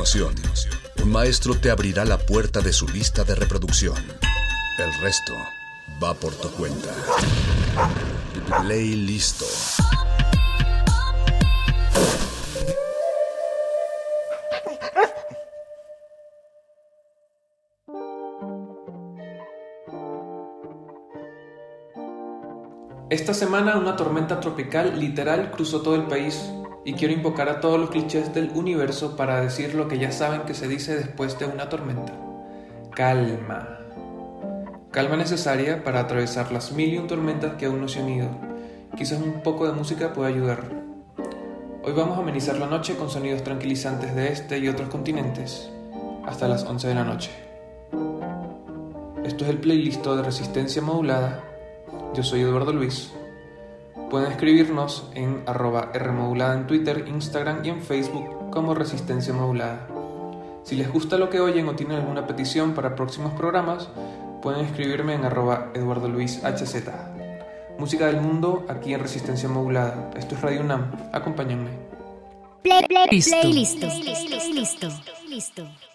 Continuación, un maestro te abrirá la puerta de su lista de reproducción. El resto va por tu cuenta. Play listo. Esta semana una tormenta tropical literal cruzó todo el país y quiero invocar a todos los clichés del universo para decir lo que ya saben que se dice después de una tormenta. Calma. Calma necesaria para atravesar las mil y un tormentas que aún no se han ido. Quizás un poco de música pueda ayudar. Hoy vamos a amenizar la noche con sonidos tranquilizantes de este y otros continentes, hasta las 11 de la noche. Esto es el playlist de resistencia modulada. Yo soy Eduardo Luis. Pueden escribirnos en arroba Rmodulada en Twitter, Instagram y en Facebook como Resistencia Modulada. Si les gusta lo que oyen o tienen alguna petición para próximos programas, pueden escribirme en arroba Eduardo Luis HZ. Música del mundo aquí en Resistencia Modulada. Esto es Radio UNAM. Acompáñenme. Play, play, Listo. play, listo. Listo. Listo.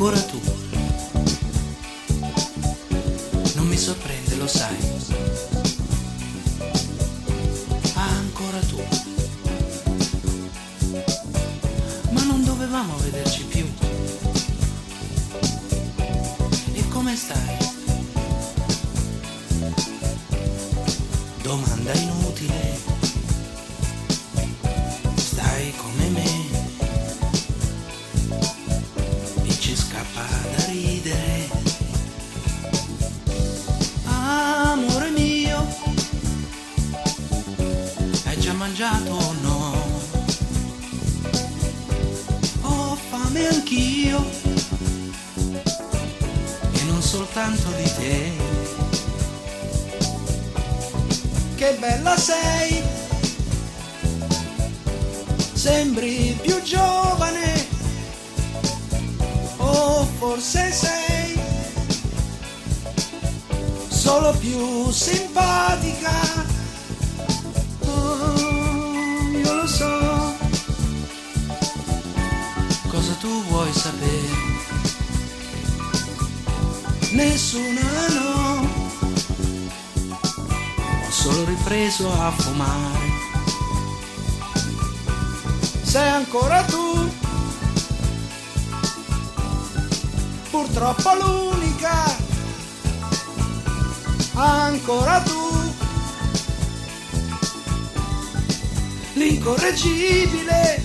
Ancora tu. Non mi sorprende, lo sai. Ancora tu. Ma non dovevamo vederci più. E come stai? Domanda inutile. Bella sei, sembri più giovane o forse sei solo più simpatica. Oh, io lo so cosa tu vuoi sapere. Nessuna ripreso a fumare. Sei ancora tu. purtroppo l'unica, ancora tu, l'incorreggibile,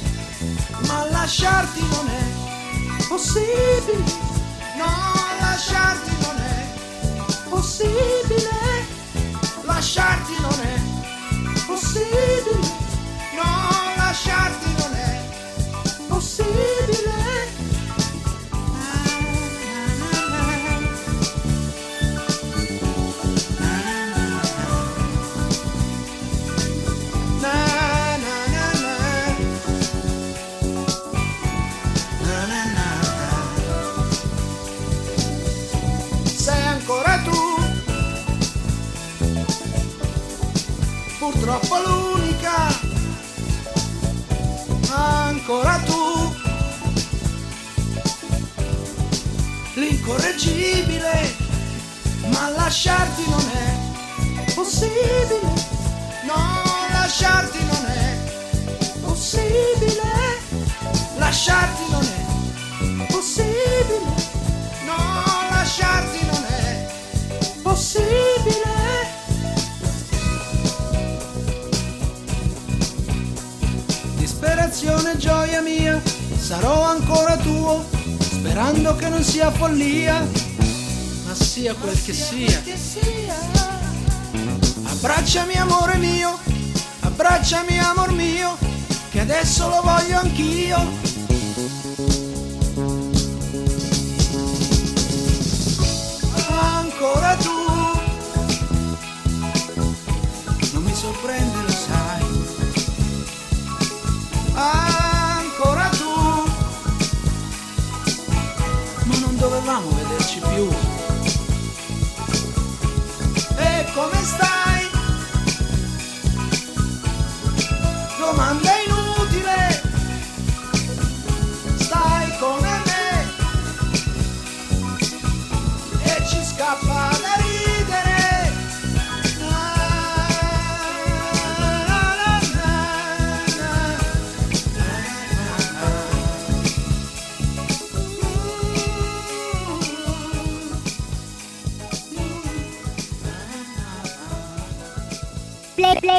ma lasciarti non è possibile, no, lasciarti non è possibile, lasciarti non è possibile, purtroppo l'unica, ancora tu, l'incorreggibile, ma lasciarti non è possibile. No, lasciarti non è possibile. Lasciarti non è possibile. No, lasciarti non è possibile. passione, gioia mia, sarò ancora tuo, sperando che non sia follia, ma sia quel che sia. Abbracciami amore mio, abbracciami amor mio, che adesso lo voglio anch'io.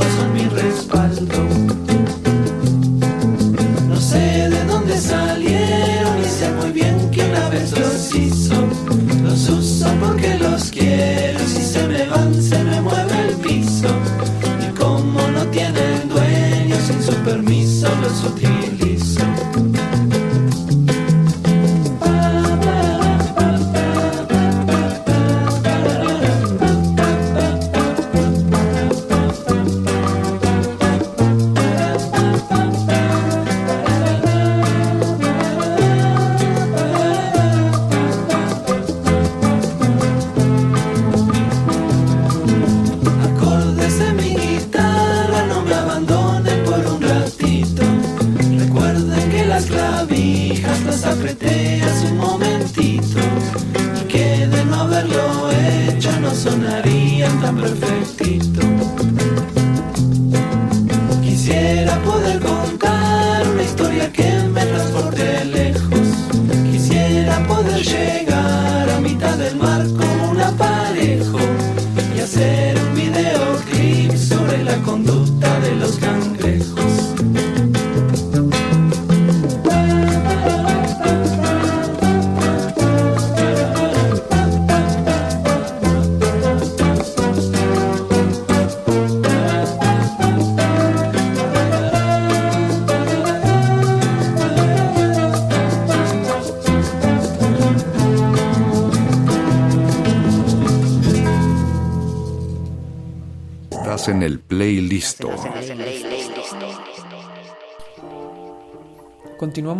amigos son mi respaldo.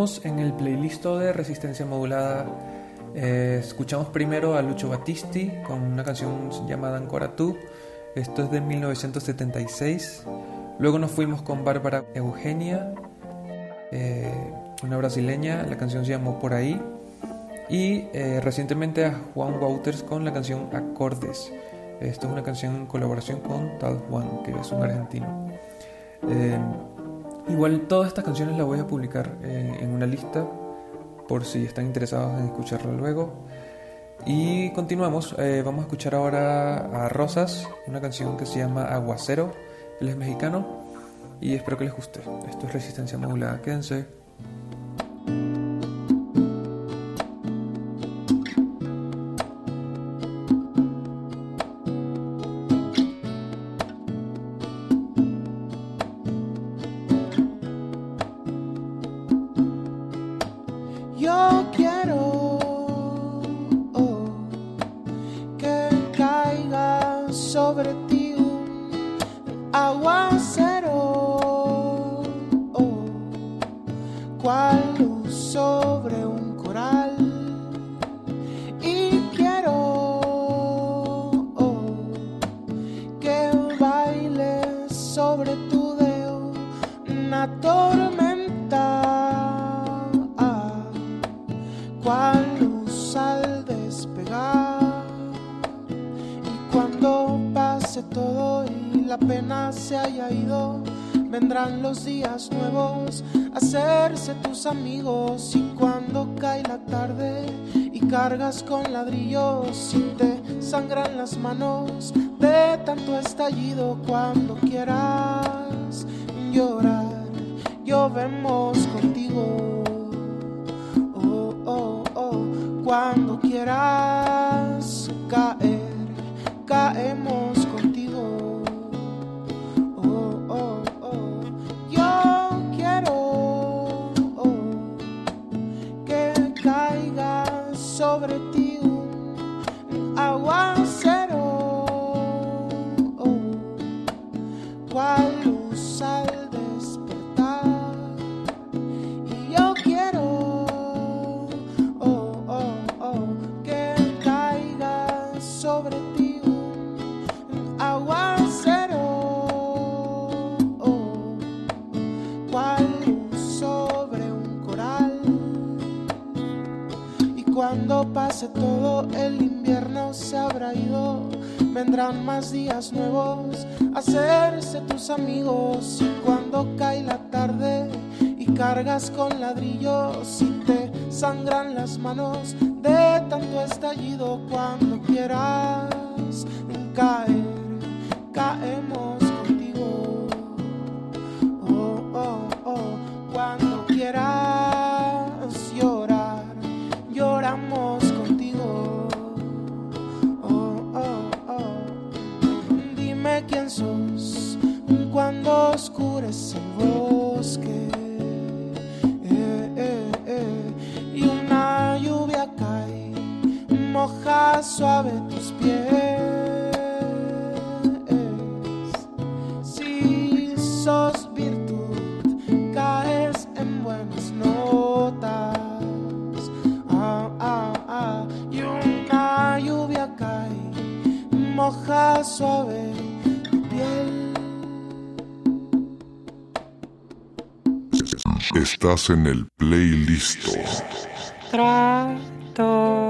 Continuamos en el playlist de Resistencia Modulada. Eh, escuchamos primero a Lucho Battisti con una canción llamada Ancora tú. Esto es de 1976. Luego nos fuimos con Bárbara Eugenia, eh, una brasileña. La canción se llamó Por ahí. Y eh, recientemente a Juan Wouters con la canción Acordes. Esto es una canción en colaboración con Tal Juan, que es un argentino. Eh, igual todas estas canciones las voy a publicar eh, lista por si están interesados en escucharla luego. Y continuamos, eh, vamos a escuchar ahora a Rosas, una canción que se llama Aguacero, él es mexicano y espero que les guste. Esto es Resistencia Modulada, quédense. Con ladrillos y te sangran las manos de tanto estallido, cuando suave tus pies. Si sos virtud, caes en buenas notas. Ah, ah, ah. Y una lluvia cae, moja suave tu piel. Estás en el playlist. Trato.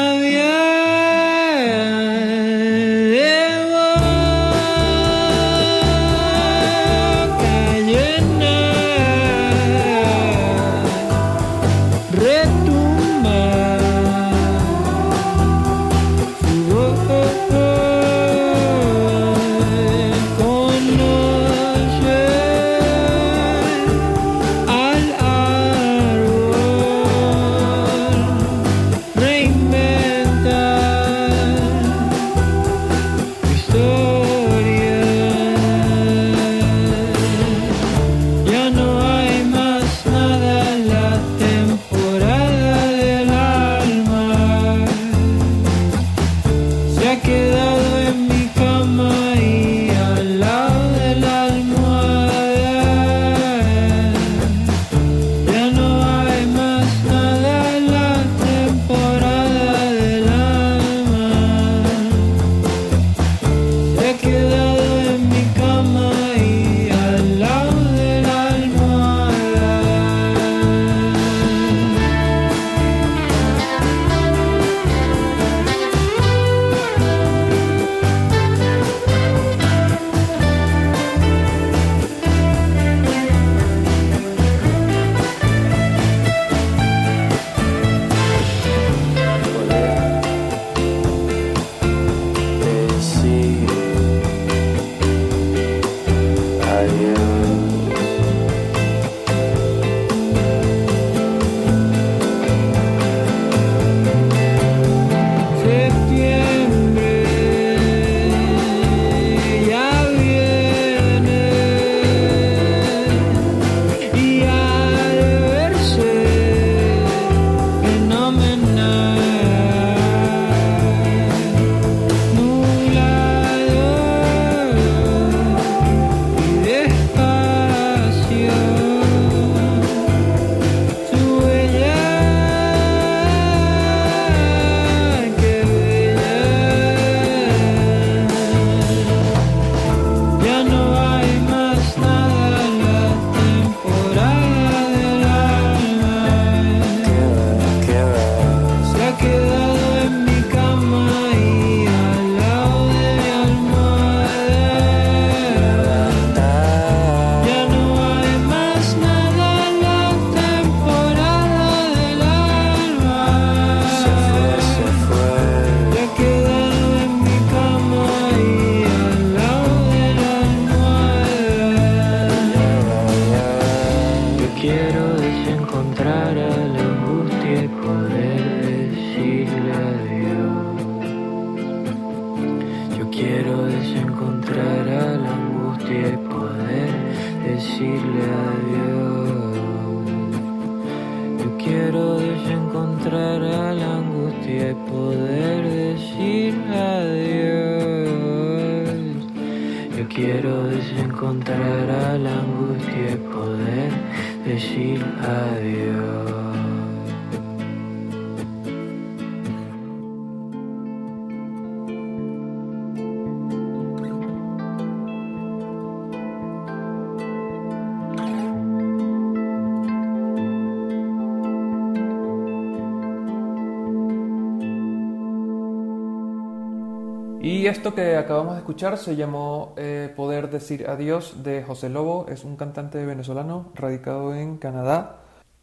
acabamos de escuchar se llamó eh, Poder Decir Adiós de José Lobo, es un cantante venezolano radicado en Canadá.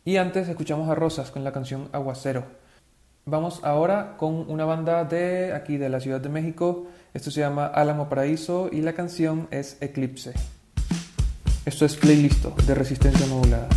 Y antes escuchamos a Rosas con la canción Aguacero. Vamos ahora con una banda de aquí de la Ciudad de México. Esto se llama Álamo Paraíso y la canción es Eclipse. Esto es Playlisto de Resistencia Modulada.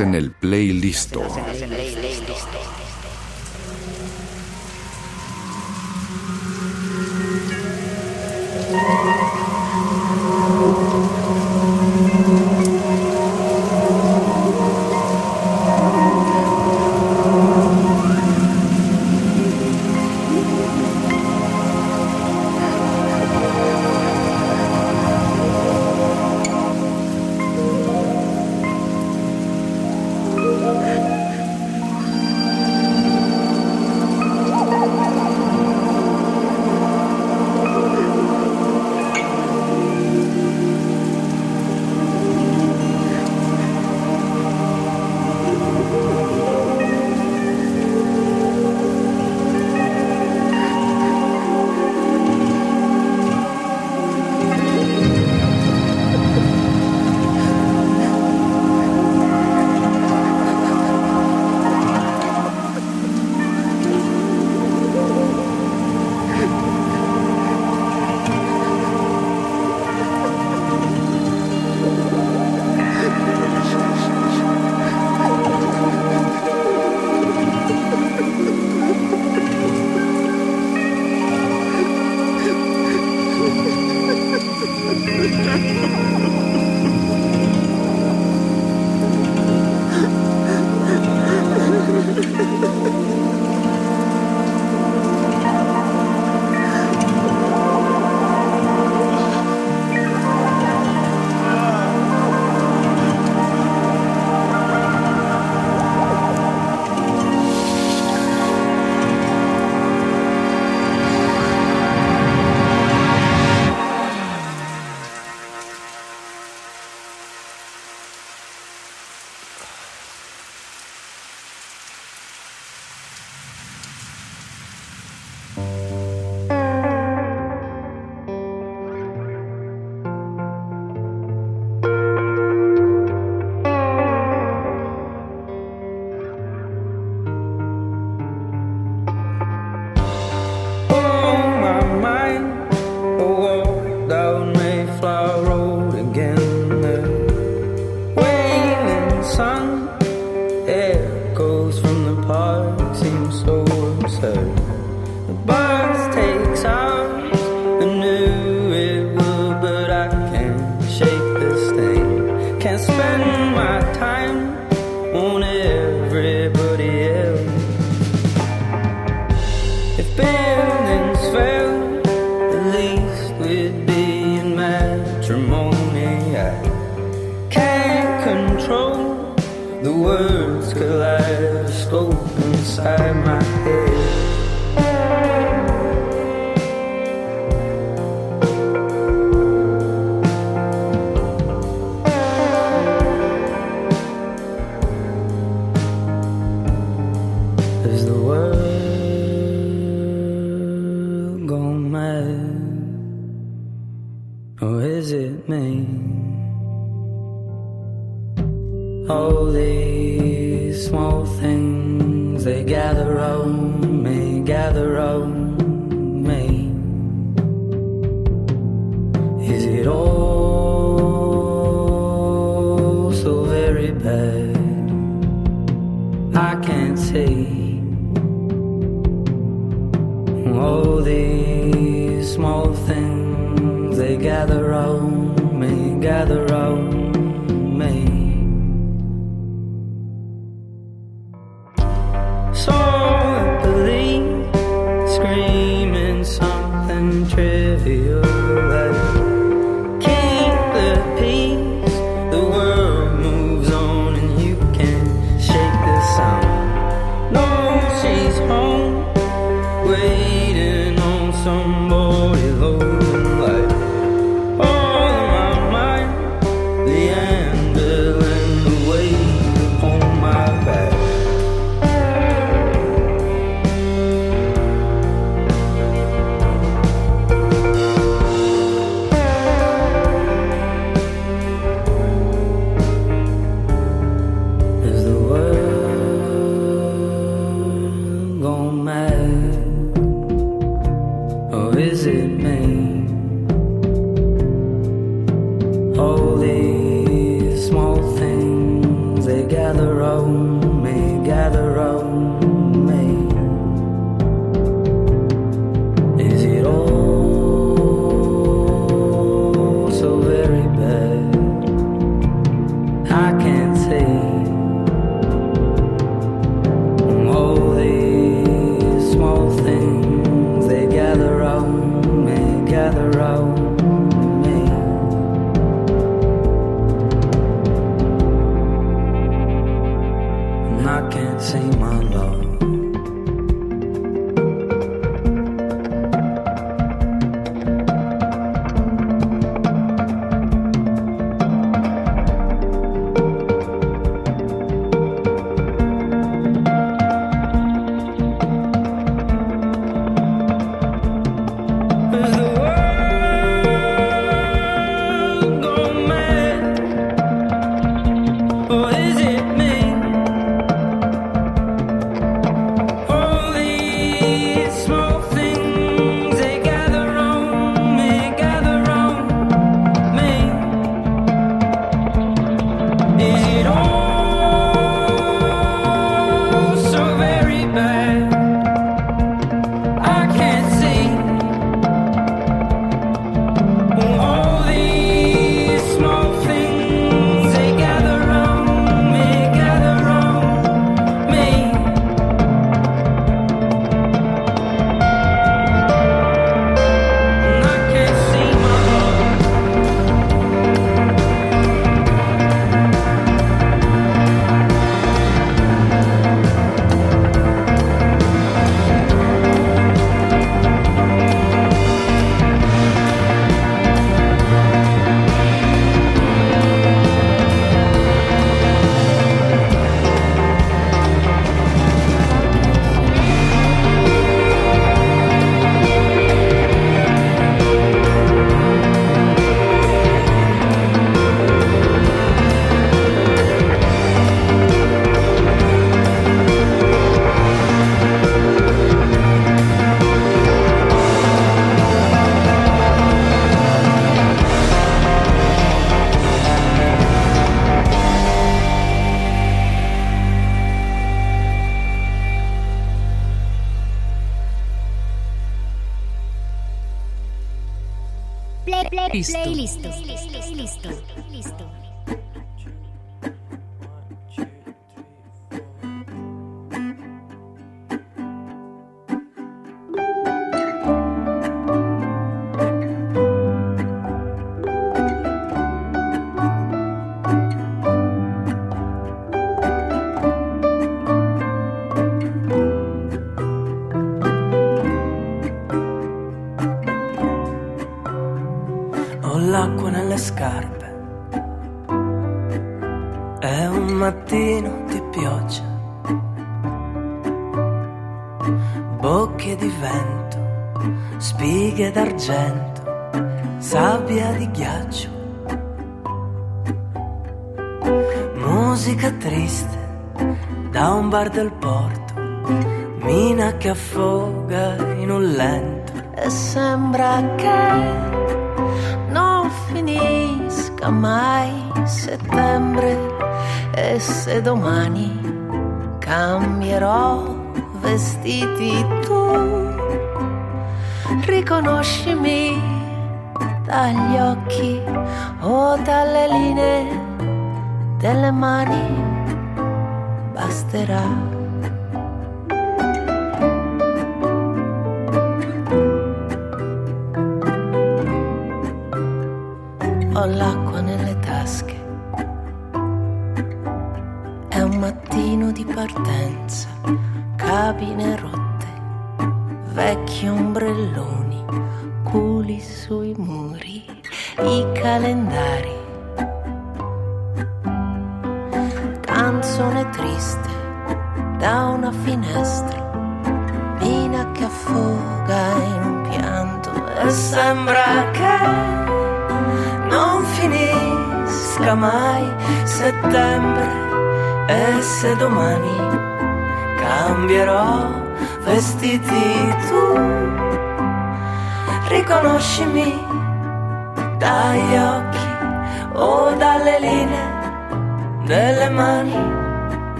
en el playlist.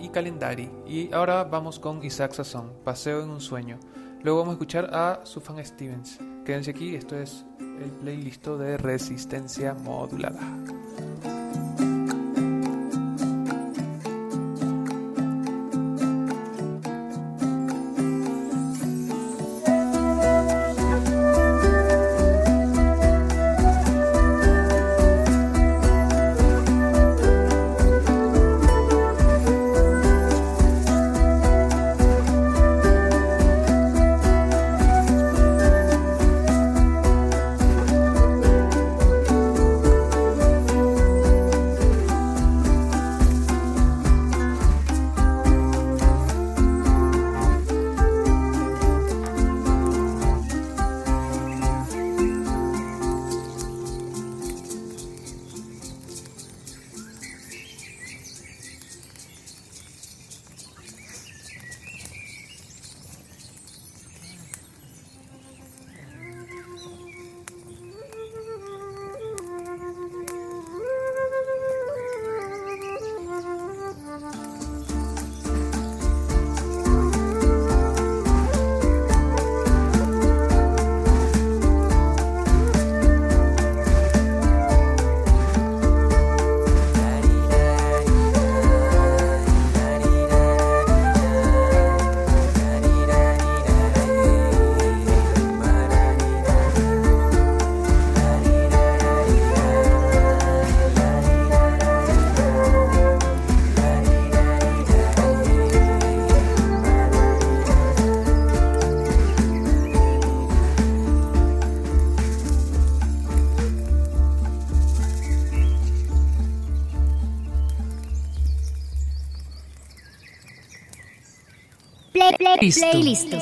y Calendari. Y ahora vamos con Isaac Sazón, Paseo en un sueño. Luego vamos a escuchar a Sufan Stevens. Quédense aquí, esto es el playlist de Resistencia Modulada. Listo.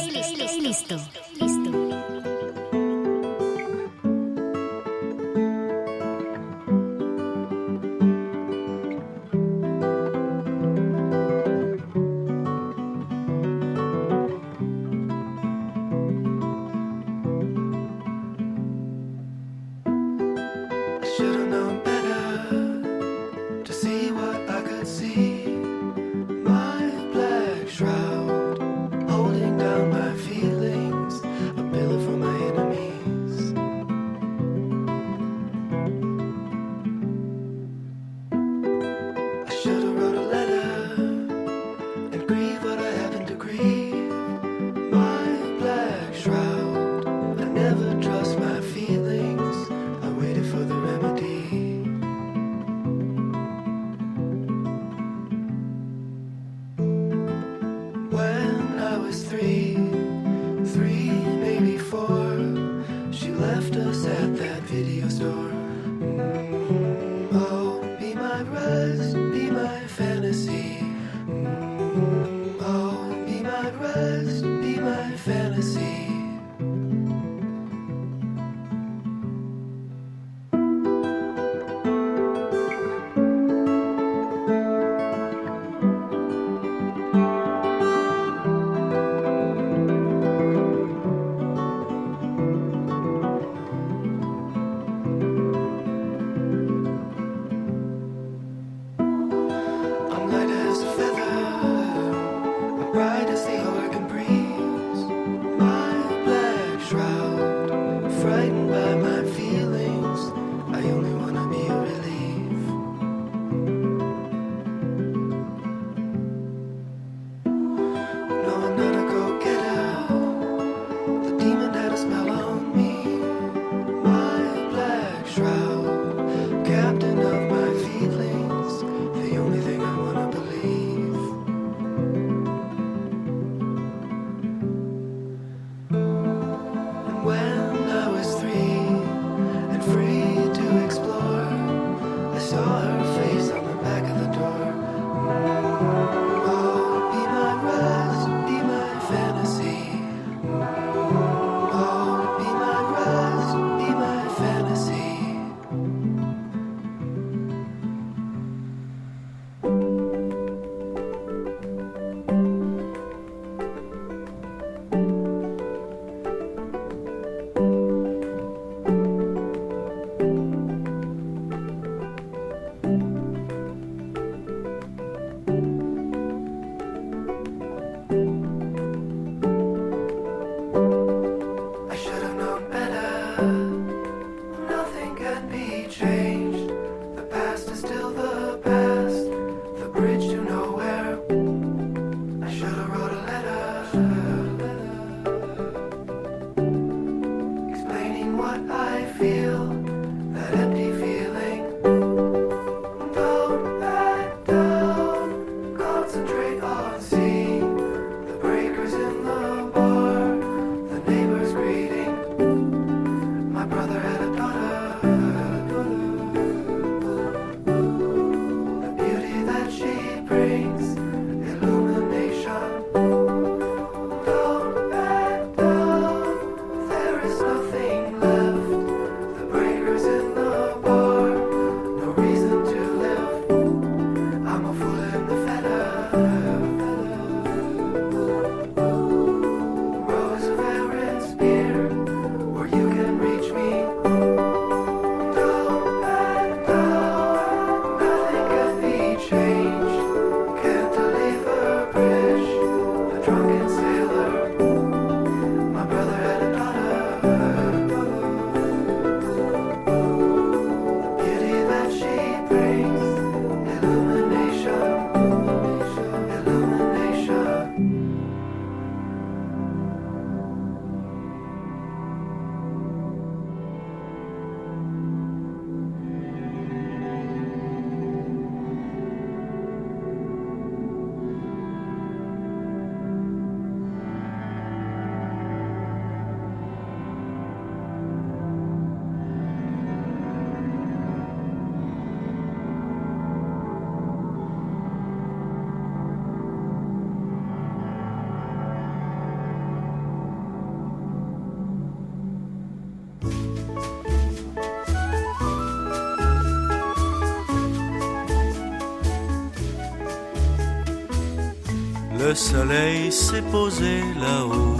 Soleil s'est posé là-haut,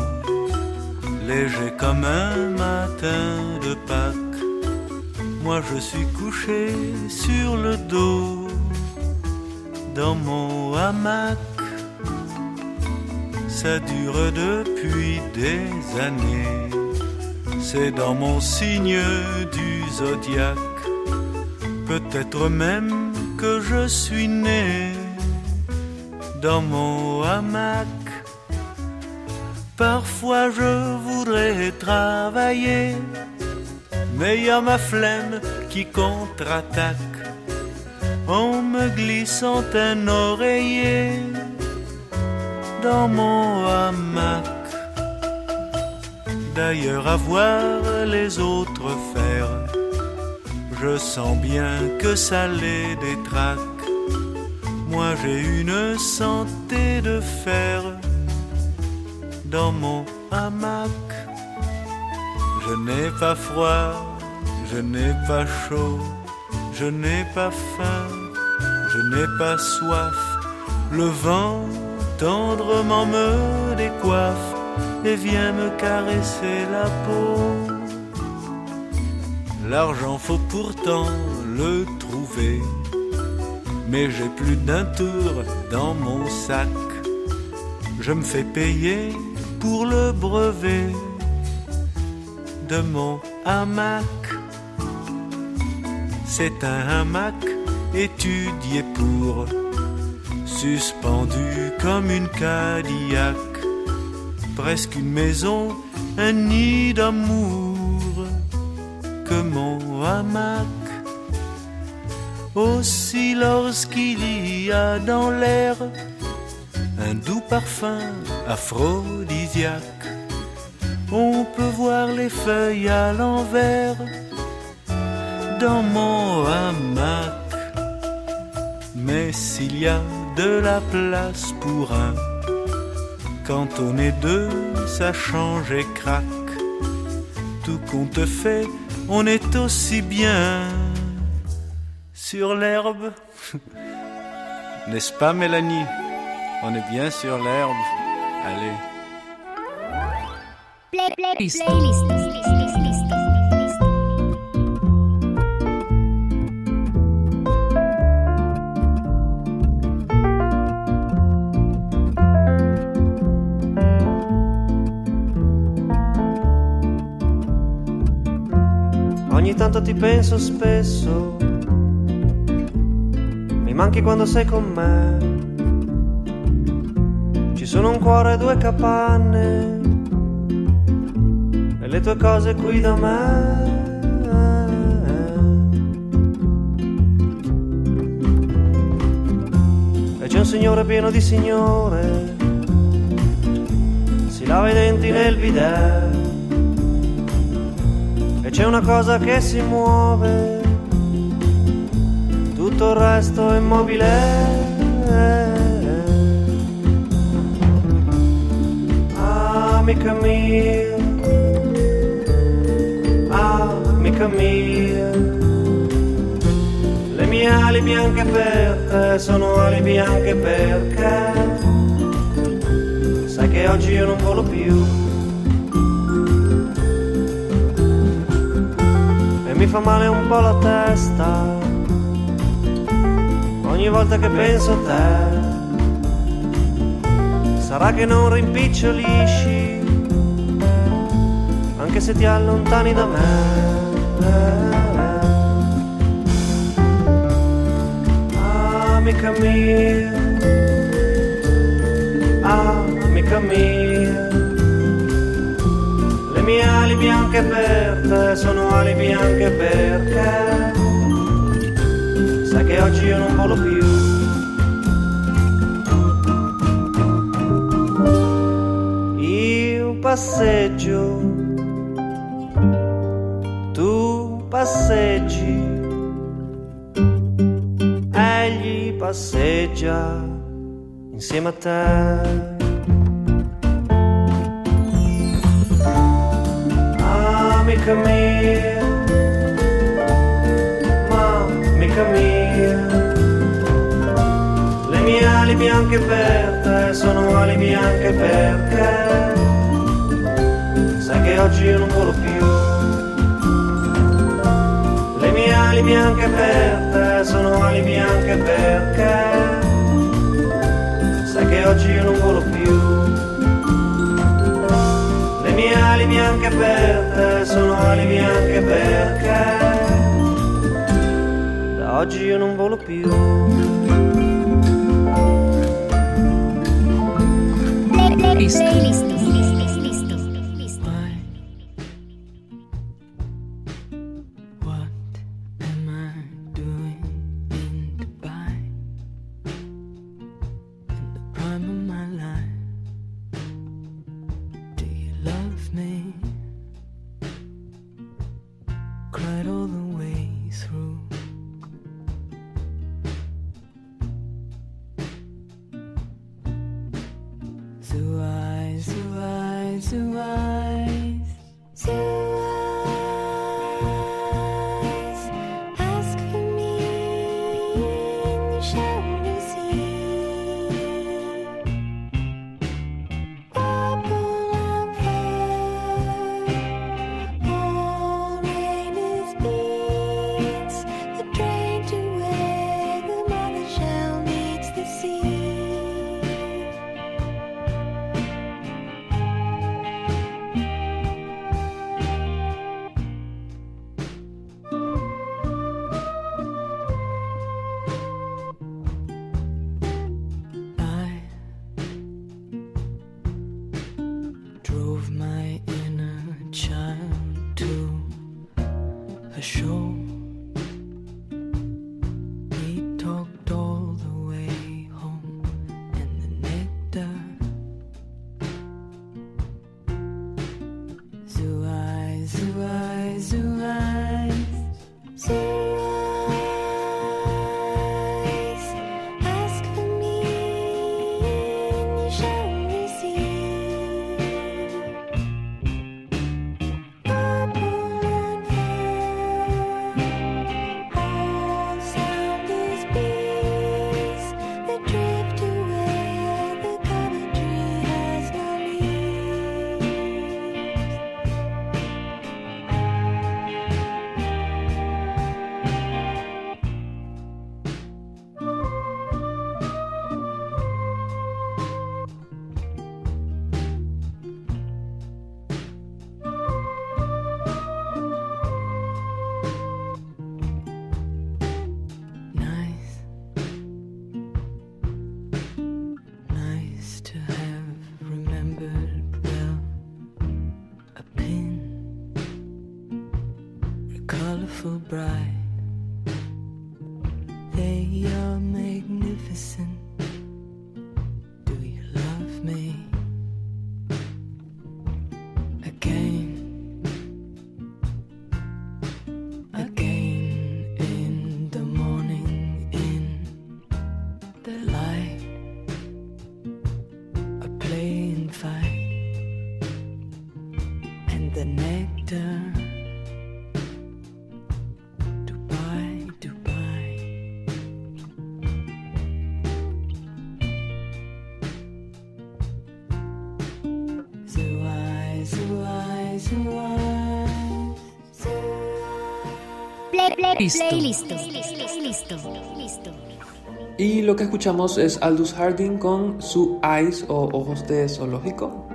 léger comme un matin de Pâques. Moi je suis couché sur le dos dans mon hamac. Ça dure depuis des années. C'est dans mon signe du zodiaque. Peut-être même que je suis né dans mon Parfois je voudrais travailler, mais y a ma flemme qui contre-attaque en me glissant un oreiller dans mon hamac. D'ailleurs, à voir les autres faire, je sens bien que ça les détraque. Moi j'ai une santé de fer dans mon hamac. Je n'ai pas froid, je n'ai pas chaud, je n'ai pas faim, je n'ai pas soif. Le vent tendrement me décoiffe et vient me caresser la peau. L'argent faut pourtant le trouver, mais j'ai plus d'un tour dans mon sac. Je me fais payer pour le brevet de mon hamac. C'est un hamac étudié pour suspendu comme une Cadillac, presque une maison, un nid d'amour que mon hamac. Aussi lorsqu'il y a dans l'air un doux parfum aphrodisiaque, on peut voir les feuilles à l'envers dans mon hamac. Mais s'il y a de la place pour un, quand on est deux, ça change et craque. Tout compte fait, on est aussi bien sur l'herbe. N'est-ce pas, Mélanie? On est bien sur l'herbe. Allez. Play, play, playlist. Ogni tanto ti penso spesso, manchi quando sei con me. Ci sono un cuore e due capanne, e le tue cose qui da me. E c'è un signore pieno di signore, si lava i denti nel bidet. E c'è una cosa che si muove, tutto il resto è immobile. Amica mia, amica mia, le mie ali bianche per te sono ali bianche perché sai che oggi io non volo più. Mi fa male un po' la testa ogni volta che penso a te. Sarà che non rimpicciolisci anche se ti allontani da me. Amica mia, amica mia, le mie ali bianche per te sono ali bianche perché sai che oggi io non volo più. Io passeggio, tu passeggi, egli passeggia insieme a te. Amica mia, ma amica mia, bianche per te sono ali bianche perché sai che oggi io non volo più. Le mie ali bianche aperte, sono ali bianche perché sai che oggi io non volo più. Le mie ali bianche aperte, sono ali bianche perché da oggi io non volo più. Listo. Playlist. Listo. Listo. Y lo que escuchamos es Aldous Harding con su Eyes o Ojos de Zoológico.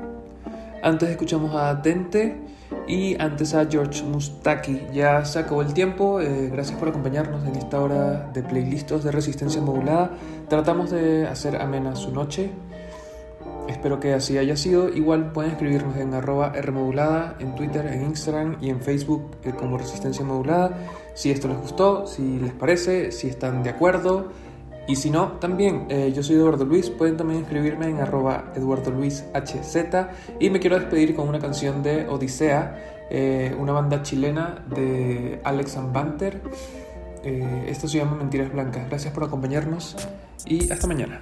Antes escuchamos a Dente y antes a George Mustaki. Ya se acabó el tiempo. eh, gracias por acompañarnos en esta hora de playlistos de resistencia modulada. Tratamos de hacer amena su noche. Espero que así haya sido. Igual pueden escribirnos en arroba Rmodulada, en Twitter, en Instagram y en Facebook eh, como Resistencia Modulada. Si esto les gustó, si les parece, si están de acuerdo. Y si no, también, eh, yo soy Eduardo Luis, pueden también escribirme en arroba Eduardo Luis HZ. Y me quiero despedir con una canción de Odisea, eh, una banda chilena de Alex and Banter. Eh, esto se llama Mentiras Blancas. Gracias por acompañarnos y hasta mañana.